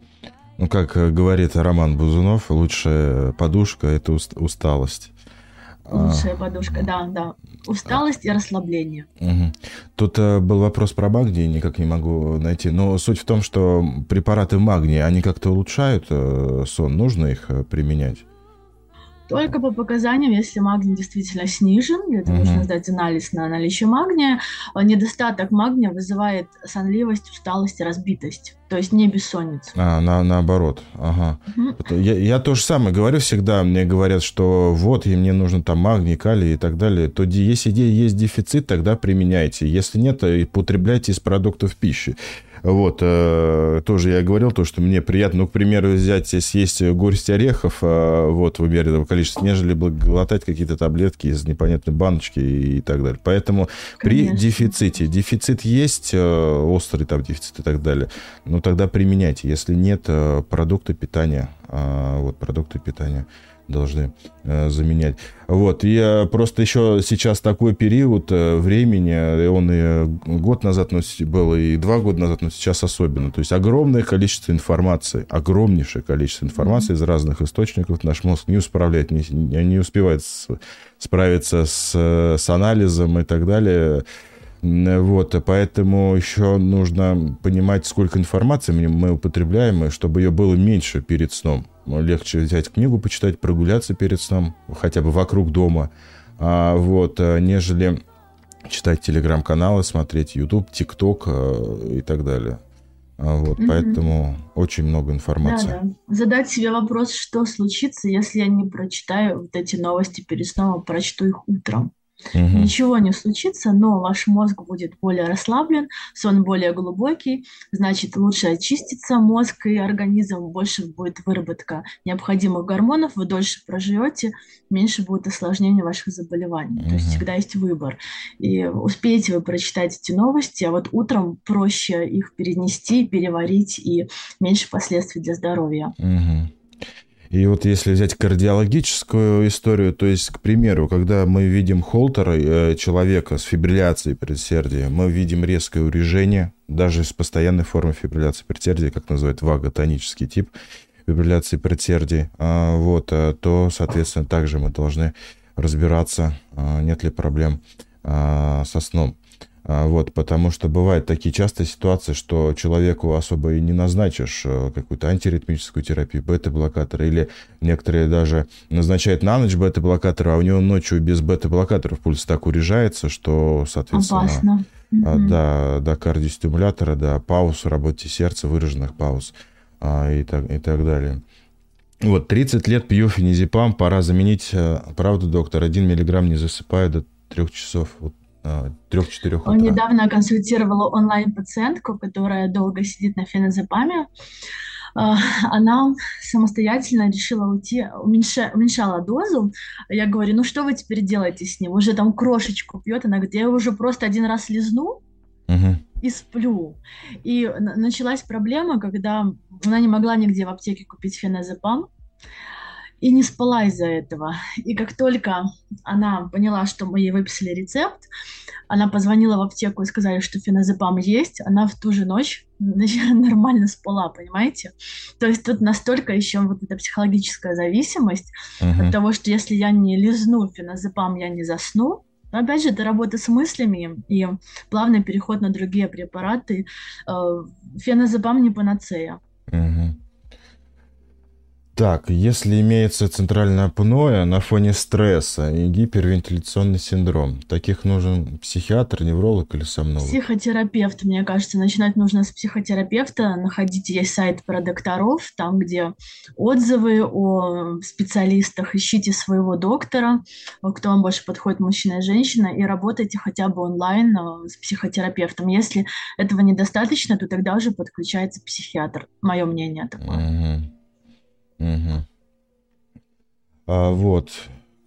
S1: Ну, как э, говорит Роман Бузунов, лучшая подушка – это усталость.
S2: Лучшая подушка, да, да. Усталость и расслабление.
S1: Угу. Тут э, был вопрос про магний, никак не могу найти. Но суть в том, что препараты магния, они как-то улучшают э, сон. Нужно их э, применять?
S2: Только по показаниям, если магний действительно снижен, для этого угу. нужно сдать анализ на наличие магния. Э, недостаток магния вызывает сонливость, усталость и разбитость то есть не бессонница.
S1: А, на, наоборот, ага. Угу. Я, я то же самое говорю всегда, мне говорят, что вот, и мне нужно там магний, калий и так далее, то если есть дефицит, тогда применяйте, если нет, то потребляйте из продуктов пищи. Вот, э, тоже я говорил, то, что мне приятно, ну, к примеру, взять, съесть горсть орехов, э, вот, в умеренном количестве, нежели глотать какие-то таблетки из непонятной баночки и, так далее. Поэтому Конечно. при дефиците, дефицит есть, э, острый там дефицит и так далее, ну, тогда применяйте. Если нет, э, продукты питания, э, вот, продукты питания должны э, заменять. Вот, и э, просто еще сейчас такой период э, времени, он и год назад ну, был, и два года назад, но сейчас особенно. То есть огромное количество информации, огромнейшее количество информации из разных источников наш мозг не управляет, не, не успевает справиться с, с анализом и так далее. Вот, поэтому еще нужно понимать, сколько информации мы употребляем, чтобы ее было меньше перед сном. Легче взять книгу, почитать, прогуляться перед сном, хотя бы вокруг дома, а, вот, э, нежели читать телеграм-каналы, смотреть YouTube, ТикТок э, и так далее. А, вот, mm поэтому очень много информации. Да,
S2: да. Задать себе вопрос, что случится, если я не прочитаю вот эти новости перед сном, а прочту их утром. Угу. Ничего не случится, но ваш мозг будет более расслаблен, сон более глубокий, значит, лучше очистится мозг и организм, больше будет выработка необходимых гормонов, вы дольше проживете, меньше будет осложнений ваших заболеваний. Угу. То есть всегда есть выбор. И успеете вы прочитать эти новости, а вот утром проще их перенести, переварить и меньше последствий для здоровья.
S1: Угу. И вот если взять кардиологическую историю, то есть, к примеру, когда мы видим холтера, э, человека с фибрилляцией предсердия, мы видим резкое урежение, даже с постоянной формой фибрилляции предсердия, как называют ваготонический тип фибрилляции предсердий, а, вот, э, то, соответственно, также мы должны разбираться, а, нет ли проблем а, со сном. А, вот, потому что бывают такие частые ситуации, что человеку особо и не назначишь э, какую-то антиритмическую терапию, бета-блокатор, или некоторые даже назначают на ночь бета-блокатор, а у него ночью без бета-блокаторов пульс так урежается, что, соответственно,
S2: Опасно.
S1: до, до кардиостимулятора, до пауз в работе сердца, выраженных пауз а, и, так, и так далее. Вот, 30 лет пью фенизепам, пора заменить, э, правда, доктор, 1 миллиграмм не засыпаю до 3 часов. Вот а, трех-четырех
S2: утра. Он недавно консультировала онлайн-пациентку, которая долго сидит на феназепаме. А, она самостоятельно решила уйти, уменьша, уменьшала дозу. Я говорю, ну что вы теперь делаете с ним? Уже там крошечку пьет. Она говорит, я уже просто один раз лизну, угу. и сплю. И началась проблема, когда она не могла нигде в аптеке купить феназепам и не спала из-за этого. И как только она поняла, что мы ей выписали рецепт, она позвонила в аптеку и сказали, что феназепам есть, она в ту же ночь нормально спала, понимаете? То есть тут настолько еще вот эта психологическая зависимость uh-huh. от того, что если я не лизну феназепам, я не засну, но опять же, это работа с мыслями и плавный переход на другие препараты. Э, феназепам не панацея.
S1: Угу. Так, если имеется центральное апноэ на фоне стресса и гипервентиляционный синдром, таких нужен психиатр, невролог или сомнолог?
S2: Психотерапевт, мне кажется. Начинать нужно с психотерапевта. Находите есть сайт про докторов, там, где отзывы о специалистах. Ищите своего доктора, кто вам больше подходит, мужчина и женщина, и работайте хотя бы онлайн э, с психотерапевтом. Если этого недостаточно, то тогда уже подключается психиатр. Мое мнение такое.
S1: Угу. Угу. А, вот.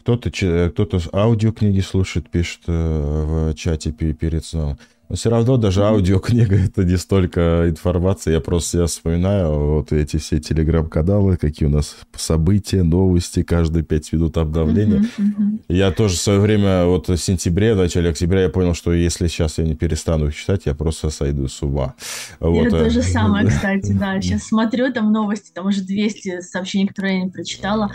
S1: Кто-то кто аудиокниги слушает, пишет э, в чате перед сном. Но все равно даже аудиокнига это не столько информации. Я просто себя вспоминаю вот эти все телеграм-каналы, какие у нас события, новости, каждые пять минут обновления. Uh-huh, uh-huh. Я тоже в свое время, вот в сентябре, в начале октября, я понял, что если сейчас я не перестану их читать, я просто сойду с ума.
S2: Вот. Я то же самое, кстати, да. Сейчас смотрю там новости, там уже 200 сообщений, которые я не прочитала.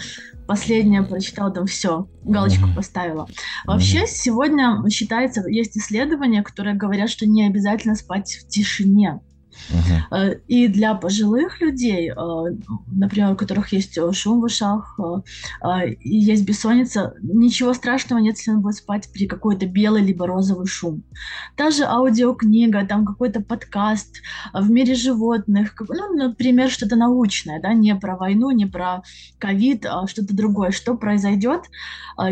S2: Последнее прочитала, там все, галочку поставила. Вообще, uh-huh. сегодня считается, есть исследования, которые говорят, говорят, что не обязательно спать в тишине. Uh-huh. И для пожилых людей, э, например, у которых есть э, шум в ушах и есть бессонница, ничего страшного нет, если он будет спать при какой-то белый либо розовый шум. Та же аудиокнига, там какой-то подкаст в мире животных, ну, например, что-то научное, да, не про войну, не про ковид, а что-то другое. Что произойдет?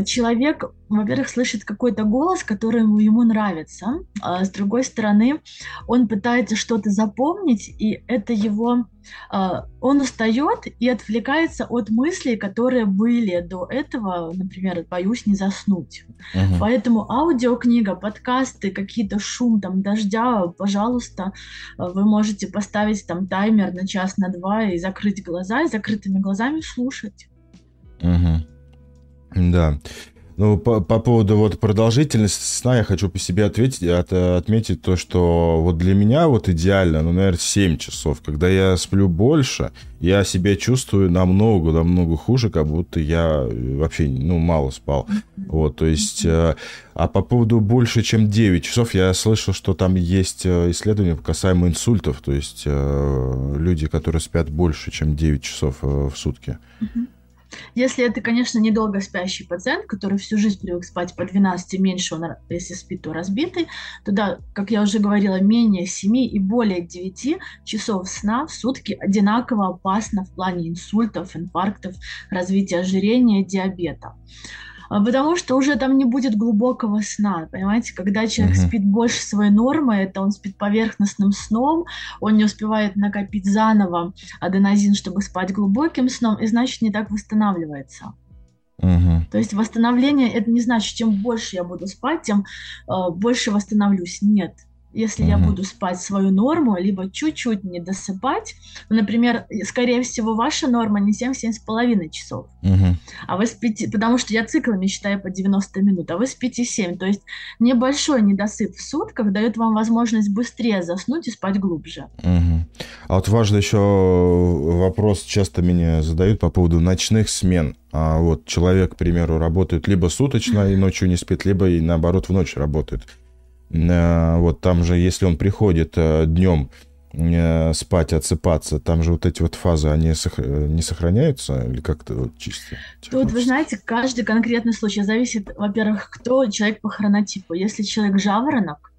S2: Человек во-первых, слышит какой-то голос, который ему, нравится, а с другой стороны, он пытается что-то запомнить, и это его... А, он устает и отвлекается от мыслей, которые были до этого, например, боюсь не заснуть. Uh-huh. Поэтому аудиокнига, подкасты, какие-то шум там дождя, пожалуйста, вы можете поставить там таймер на час, на два и закрыть глаза, и закрытыми глазами слушать.
S1: Угу. Да. Ну, по, по поводу вот продолжительности сна я хочу по себе ответить, от, отметить то, что вот для меня вот идеально, ну, наверное, 7 часов. Когда я сплю больше, я себя чувствую намного-намного хуже, как будто я вообще, ну, мало спал. Вот, то есть... Э, а по поводу больше, чем 9 часов, я слышал, что там есть э, исследования касаемо инсультов, то есть э, люди, которые спят больше, чем 9 часов в сутки. Mm-hmm.
S2: Если это, конечно, недолго спящий пациент, который всю жизнь привык спать по 12, меньше он, если спит, то разбитый, то да, как я уже говорила, менее 7 и более 9 часов сна в сутки одинаково опасно в плане инсультов, инфарктов, развития ожирения, диабета. А, потому что уже там не будет глубокого сна, понимаете, когда человек uh-huh. спит больше своей нормы, это он спит поверхностным сном, он не успевает накопить заново аденозин, чтобы спать глубоким сном, и значит не так восстанавливается. Uh-huh. То есть восстановление это не значит, чем больше я буду спать, тем э, больше восстановлюсь. Нет, если mm-hmm. я буду спать свою норму, либо чуть-чуть не досыпать, ну, например, скорее всего, ваша норма не 7-7,5 часов, mm-hmm. а вы спите, потому что я циклами считаю по 90 минут, а вы спите 7, то есть небольшой недосып в сутках дает вам возможность быстрее заснуть и спать глубже.
S1: Mm-hmm. А вот важный еще вопрос, часто меня задают по поводу ночных смен. А вот человек, к примеру, работает либо суточно и ночью не спит, либо и наоборот в ночь работает. Э, вот там же, если он приходит э, днем э, спать, отсыпаться, там же вот эти вот фазы, они не сохраняются или как-то вот чисто?
S2: Тут, вы знаете, каждый конкретный случай зависит, во-первых, кто человек по хронотипу. Если человек жаворонок,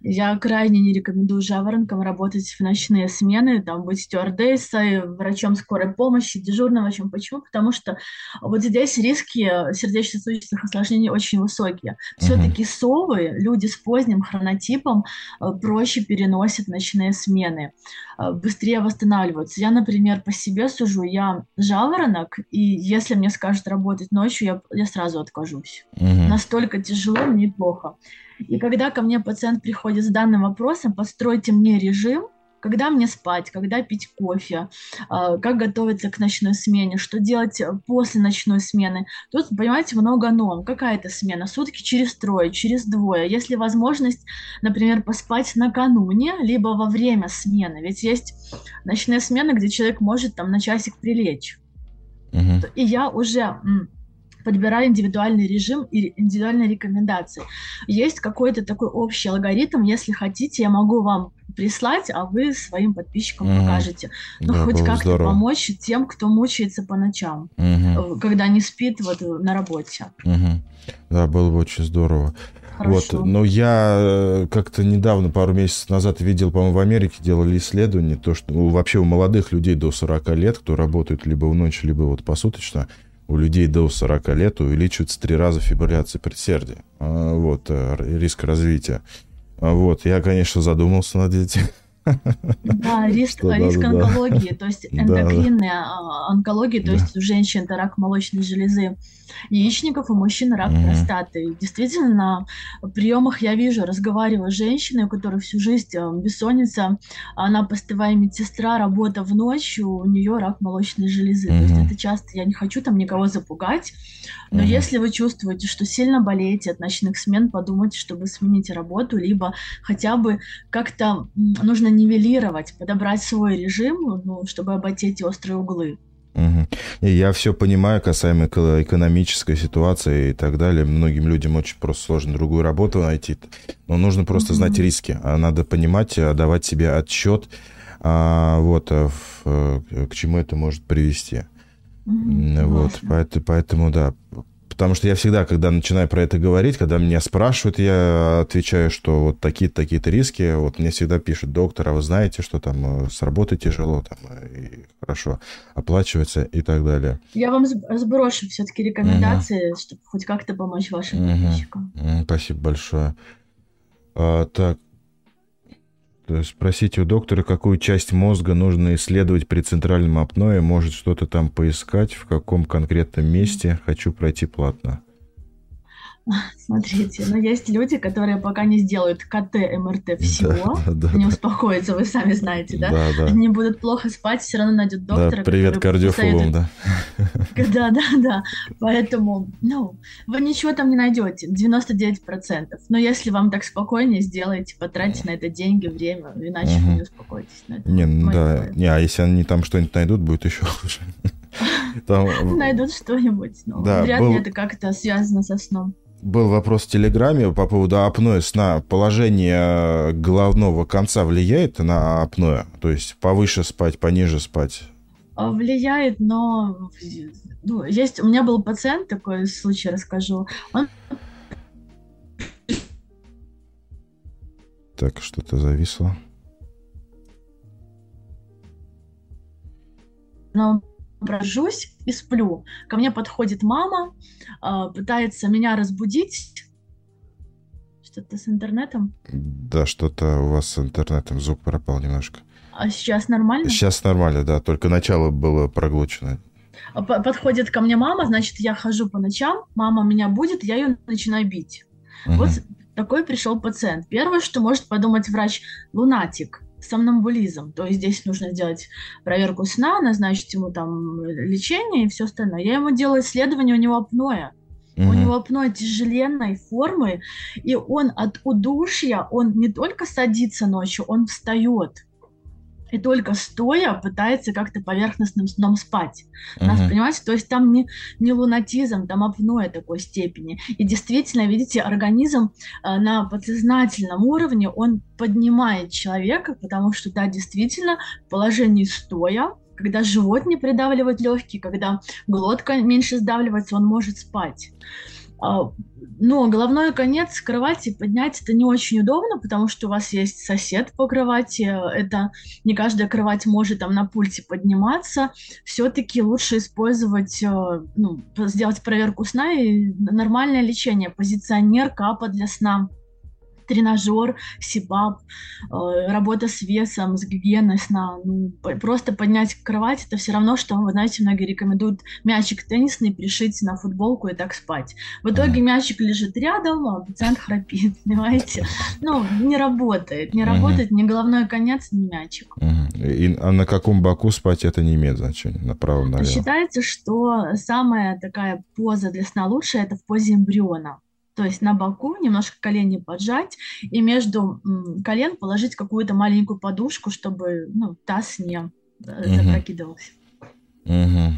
S2: я крайне не рекомендую жаворонкам работать в ночные смены, там быть стюардессой, врачом скорой помощи, дежурным врачом. Почему? Потому что вот здесь риски сердечно-сосудистых осложнений очень высокие. Все-таки совы, люди с поздним хронотипом, э, проще переносят ночные смены, э, быстрее восстанавливаются. Я, например, по себе сужу, я жаворонок, и если мне скажут работать ночью, я, я сразу откажусь. Uh-huh. Настолько тяжело, мне плохо. И когда ко мне пациент приходит с данным вопросом, постройте мне режим, когда мне спать, когда пить кофе, а, как готовиться к ночной смене, что делать после ночной смены. Тут, понимаете, много норм. Какая это смена? Сутки через трое, через двое. Если возможность, например, поспать накануне, либо во время смены. Ведь есть ночные смены, где человек может там на часик прилечь. Uh-huh. И я уже подбираю индивидуальный режим и индивидуальные рекомендации. Есть какой-то такой общий алгоритм, если хотите, я могу вам прислать, а вы своим подписчикам угу. покажете. Ну, да, хоть как-то здорово. помочь тем, кто мучается по ночам, угу. когда не спит вот на работе.
S1: Угу. Да, было бы очень здорово. Хорошо. Вот, но я э, как-то недавно, пару месяцев назад, видел, по-моему, в Америке делали исследование, то, что ну, вообще у молодых людей до 40 лет, кто работает либо в ночь, либо вот посуточно, у людей до 40 лет увеличивается три раза фибрилляция предсердия. А, вот, э, риск развития. А, вот, я, конечно, задумался над этим.
S2: Да, риск, риск да, онкологии, да. то есть эндокринная да. онкология, то да. есть у женщин это рак молочной железы яичников, у мужчин рак угу. простаты. И действительно, на приемах я вижу, разговариваю с женщиной, у которой всю жизнь э, бессонница, она постовая медсестра, работа в ночь, у нее рак молочной железы. Угу. То есть это часто, я не хочу там никого запугать, но угу. если вы чувствуете, что сильно болеете от ночных смен, подумайте, чтобы сменить работу, либо хотя бы как-то нужно нивелировать, подобрать свой режим, ну, чтобы обойти острые углы.
S1: Угу. И я все понимаю касаемо экономической ситуации и так далее. Многим людям очень просто сложно другую работу найти. Но нужно просто угу. знать риски. А надо понимать, а, давать себе отчет, а, вот, а, в, к чему это может привести. Угу, вот, поэтому, поэтому, да, Потому что я всегда, когда начинаю про это говорить, когда меня спрашивают, я отвечаю, что вот такие-то такие-то риски. Вот мне всегда пишут, доктор, а вы знаете, что там э, с работы тяжело, там, э, и хорошо оплачивается и так далее.
S2: Я вам сброшу все-таки рекомендации, угу. чтобы хоть как-то помочь вашим угу. подписчикам.
S1: Спасибо большое. А, так, Спросите у доктора, какую часть мозга нужно исследовать при центральном апное, может что-то там поискать, в каком конкретном месте, хочу пройти платно.
S2: Смотрите, но есть люди, которые пока не сделают КТ, МРТ всего, да, да, не успокоятся, вы сами знаете, да? Да, да. Они будут плохо спать, все равно найдут доктора.
S1: Да, привет кардиофобам, да.
S2: Да, да, да. Поэтому, ну, вы ничего там не найдете, 99%. Но если вам так спокойнее, сделайте, потратьте на это деньги, время, иначе угу. вы не успокойтесь. Это.
S1: Не, ну да, не, а если они там что-нибудь найдут, будет еще хуже.
S2: Там... Найдут что-нибудь, но да, вряд был... ли это как-то связано со сном.
S1: Был вопрос в Телеграме по поводу апноэ сна. Положение головного конца влияет на апноэ? То есть повыше спать, пониже спать?
S2: А, влияет, но ну, есть у меня был пациент такой случай расскажу. Он
S1: так что-то зависло.
S2: Но брожусь и сплю. Ко мне подходит мама, а, пытается меня разбудить. Что-то с интернетом?
S1: Да, что-то у вас с интернетом звук пропал немножко.
S2: А сейчас нормально?
S1: Сейчас нормально, да, только начало было проглочено.
S2: А, подходит ко мне мама, значит, я хожу по ночам, мама меня будет, я ее начинаю бить. Угу. Вот такой пришел пациент. Первое, что может подумать врач, лунатик сомнамбулизм. То есть здесь нужно сделать проверку сна, назначить ему там лечение и все остальное. Я ему делаю исследование, у него апноэ. Угу. У него апноэ тяжеленной формы, и он от удушья, он не только садится ночью, он встает и только стоя пытается как-то поверхностным сном спать. Uh-huh. Нас, понимаете, то есть там не, не лунатизм, там апноэ такой степени. И действительно, видите, организм э, на подсознательном уровне, он поднимает человека, потому что, да, действительно, в положении стоя, когда живот не придавливает легкие, когда глотка меньше сдавливается, он может спать. А, но головной конец кровати поднять это не очень удобно, потому что у вас есть сосед по кровати, это не каждая кровать может там на пульте подниматься. Все-таки лучше использовать, э, ну, сделать проверку сна и нормальное лечение, позиционер, капа для сна тренажер, сипап, э, работа с весом, с гигиеной сна. Ну, просто поднять кровать это все равно, что, вы знаете, многие рекомендуют мячик теннисный пришить на футболку и так спать. В итоге мячик лежит рядом, а пациент храпит, понимаете? Ну, не работает. Не работает ни головной конец, ни мячик.
S1: И, а на каком боку спать это не имеет значения? На правом, налево?
S2: Считается, что самая такая поза для сна лучшая это в позе эмбриона то есть на боку немножко колени поджать и между колен положить какую-то маленькую подушку, чтобы ну, таз не угу. запрокидывался.
S1: Угу.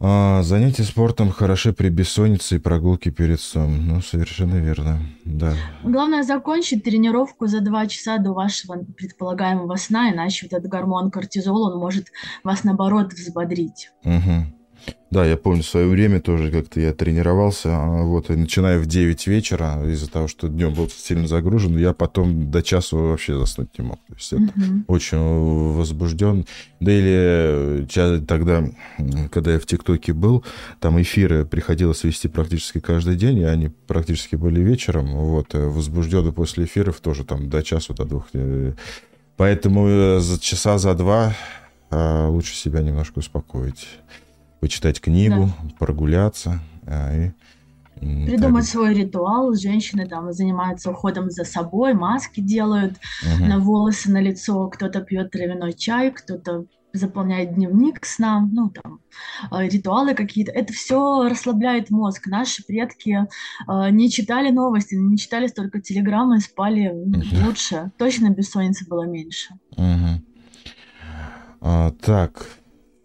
S1: А, занятия спортом хороши при бессоннице и прогулке перед сном. Ну, совершенно верно, да.
S2: Главное закончить тренировку за два часа до вашего предполагаемого сна, иначе вот этот гормон кортизол, он может вас, наоборот, взбодрить.
S1: Угу. Да, я помню, в свое время тоже как-то я тренировался, а вот, и начиная в 9 вечера, из-за того, что днем был сильно загружен, я потом до часу вообще заснуть не мог. То есть это uh-huh. очень возбужден. Да или э, тогда, когда я в ТикТоке был, там эфиры приходилось вести практически каждый день, и они практически были вечером, вот, э, возбужденный после эфиров тоже там до часу, до двух. Э, поэтому за часа за два лучше себя немножко успокоить почитать книгу, да. прогуляться. А, и,
S2: Придумать так. свой ритуал. Женщины там занимаются уходом за собой, маски делают угу. на волосы, на лицо. Кто-то пьет травяной чай, кто-то заполняет дневник сна, ну там а, ритуалы какие-то. Это все расслабляет мозг. Наши предки э, не читали новости, не читали столько телеграммы, спали угу. лучше. Точно бессонницы было меньше.
S1: Угу. А, так,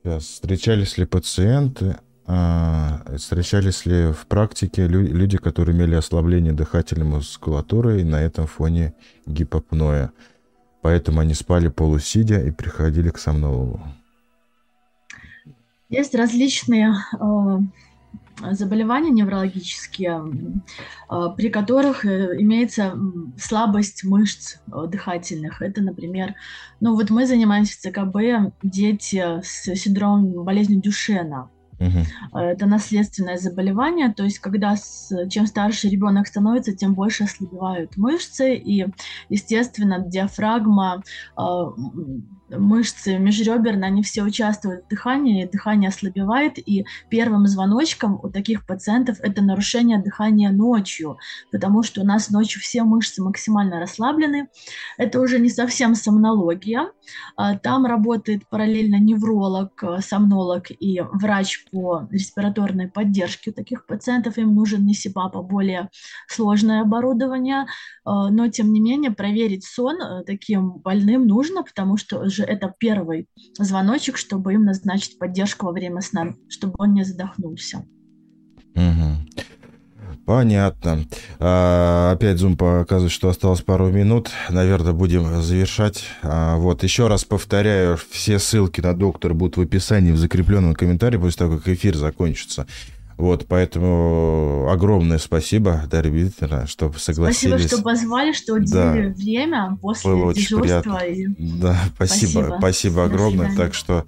S1: Сейчас. Встречались ли пациенты, а, встречались ли в практике люди, которые имели ослабление дыхательной мускулатуры и на этом фоне гипопноя? Поэтому они спали полусидя и приходили к сомнологу.
S2: Есть различные э, заболевания неврологические, а, при которых э, имеется слабость мышц э, дыхательных. Это, например, ну вот мы занимаемся ЦКБ, дети с синдромом болезни Дюшена. Угу. Это наследственное заболевание, то есть когда с, чем старше ребенок становится, тем больше ослабевают мышцы, и, естественно, диафрагма э, мышцы межреберные, они все участвуют в дыхании, дыхание ослабевает, и первым звоночком у таких пациентов это нарушение дыхания ночью, потому что у нас ночью все мышцы максимально расслаблены. Это уже не совсем сомнология. А, там работает параллельно невролог, сомнолог и врач по респираторной поддержке у таких пациентов. Им нужен не СИПАП, а более сложное оборудование. А, но, тем не менее, проверить сон э, таким больным нужно, потому что уже это первый звоночек, чтобы им назначить поддержку во время сна, чтобы он не задохнулся.
S1: Угу. Понятно. А, опять Zoom показывает, что осталось пару минут. Наверное, будем завершать. А, вот, еще раз повторяю, все ссылки на доктора будут в описании, в закрепленном комментарии после того, как эфир закончится. Вот, поэтому огромное спасибо, Дарья Викторовна, что согласились.
S2: Спасибо, что позвали, что уделили да. время после Было дежурства.
S1: Очень И... Да, спасибо, спасибо, спасибо огромное. Так что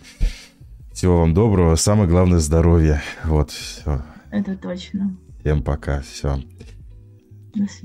S1: всего вам доброго, самое главное здоровье. Вот, все.
S2: Это точно.
S1: Всем пока, все.
S2: До свидания.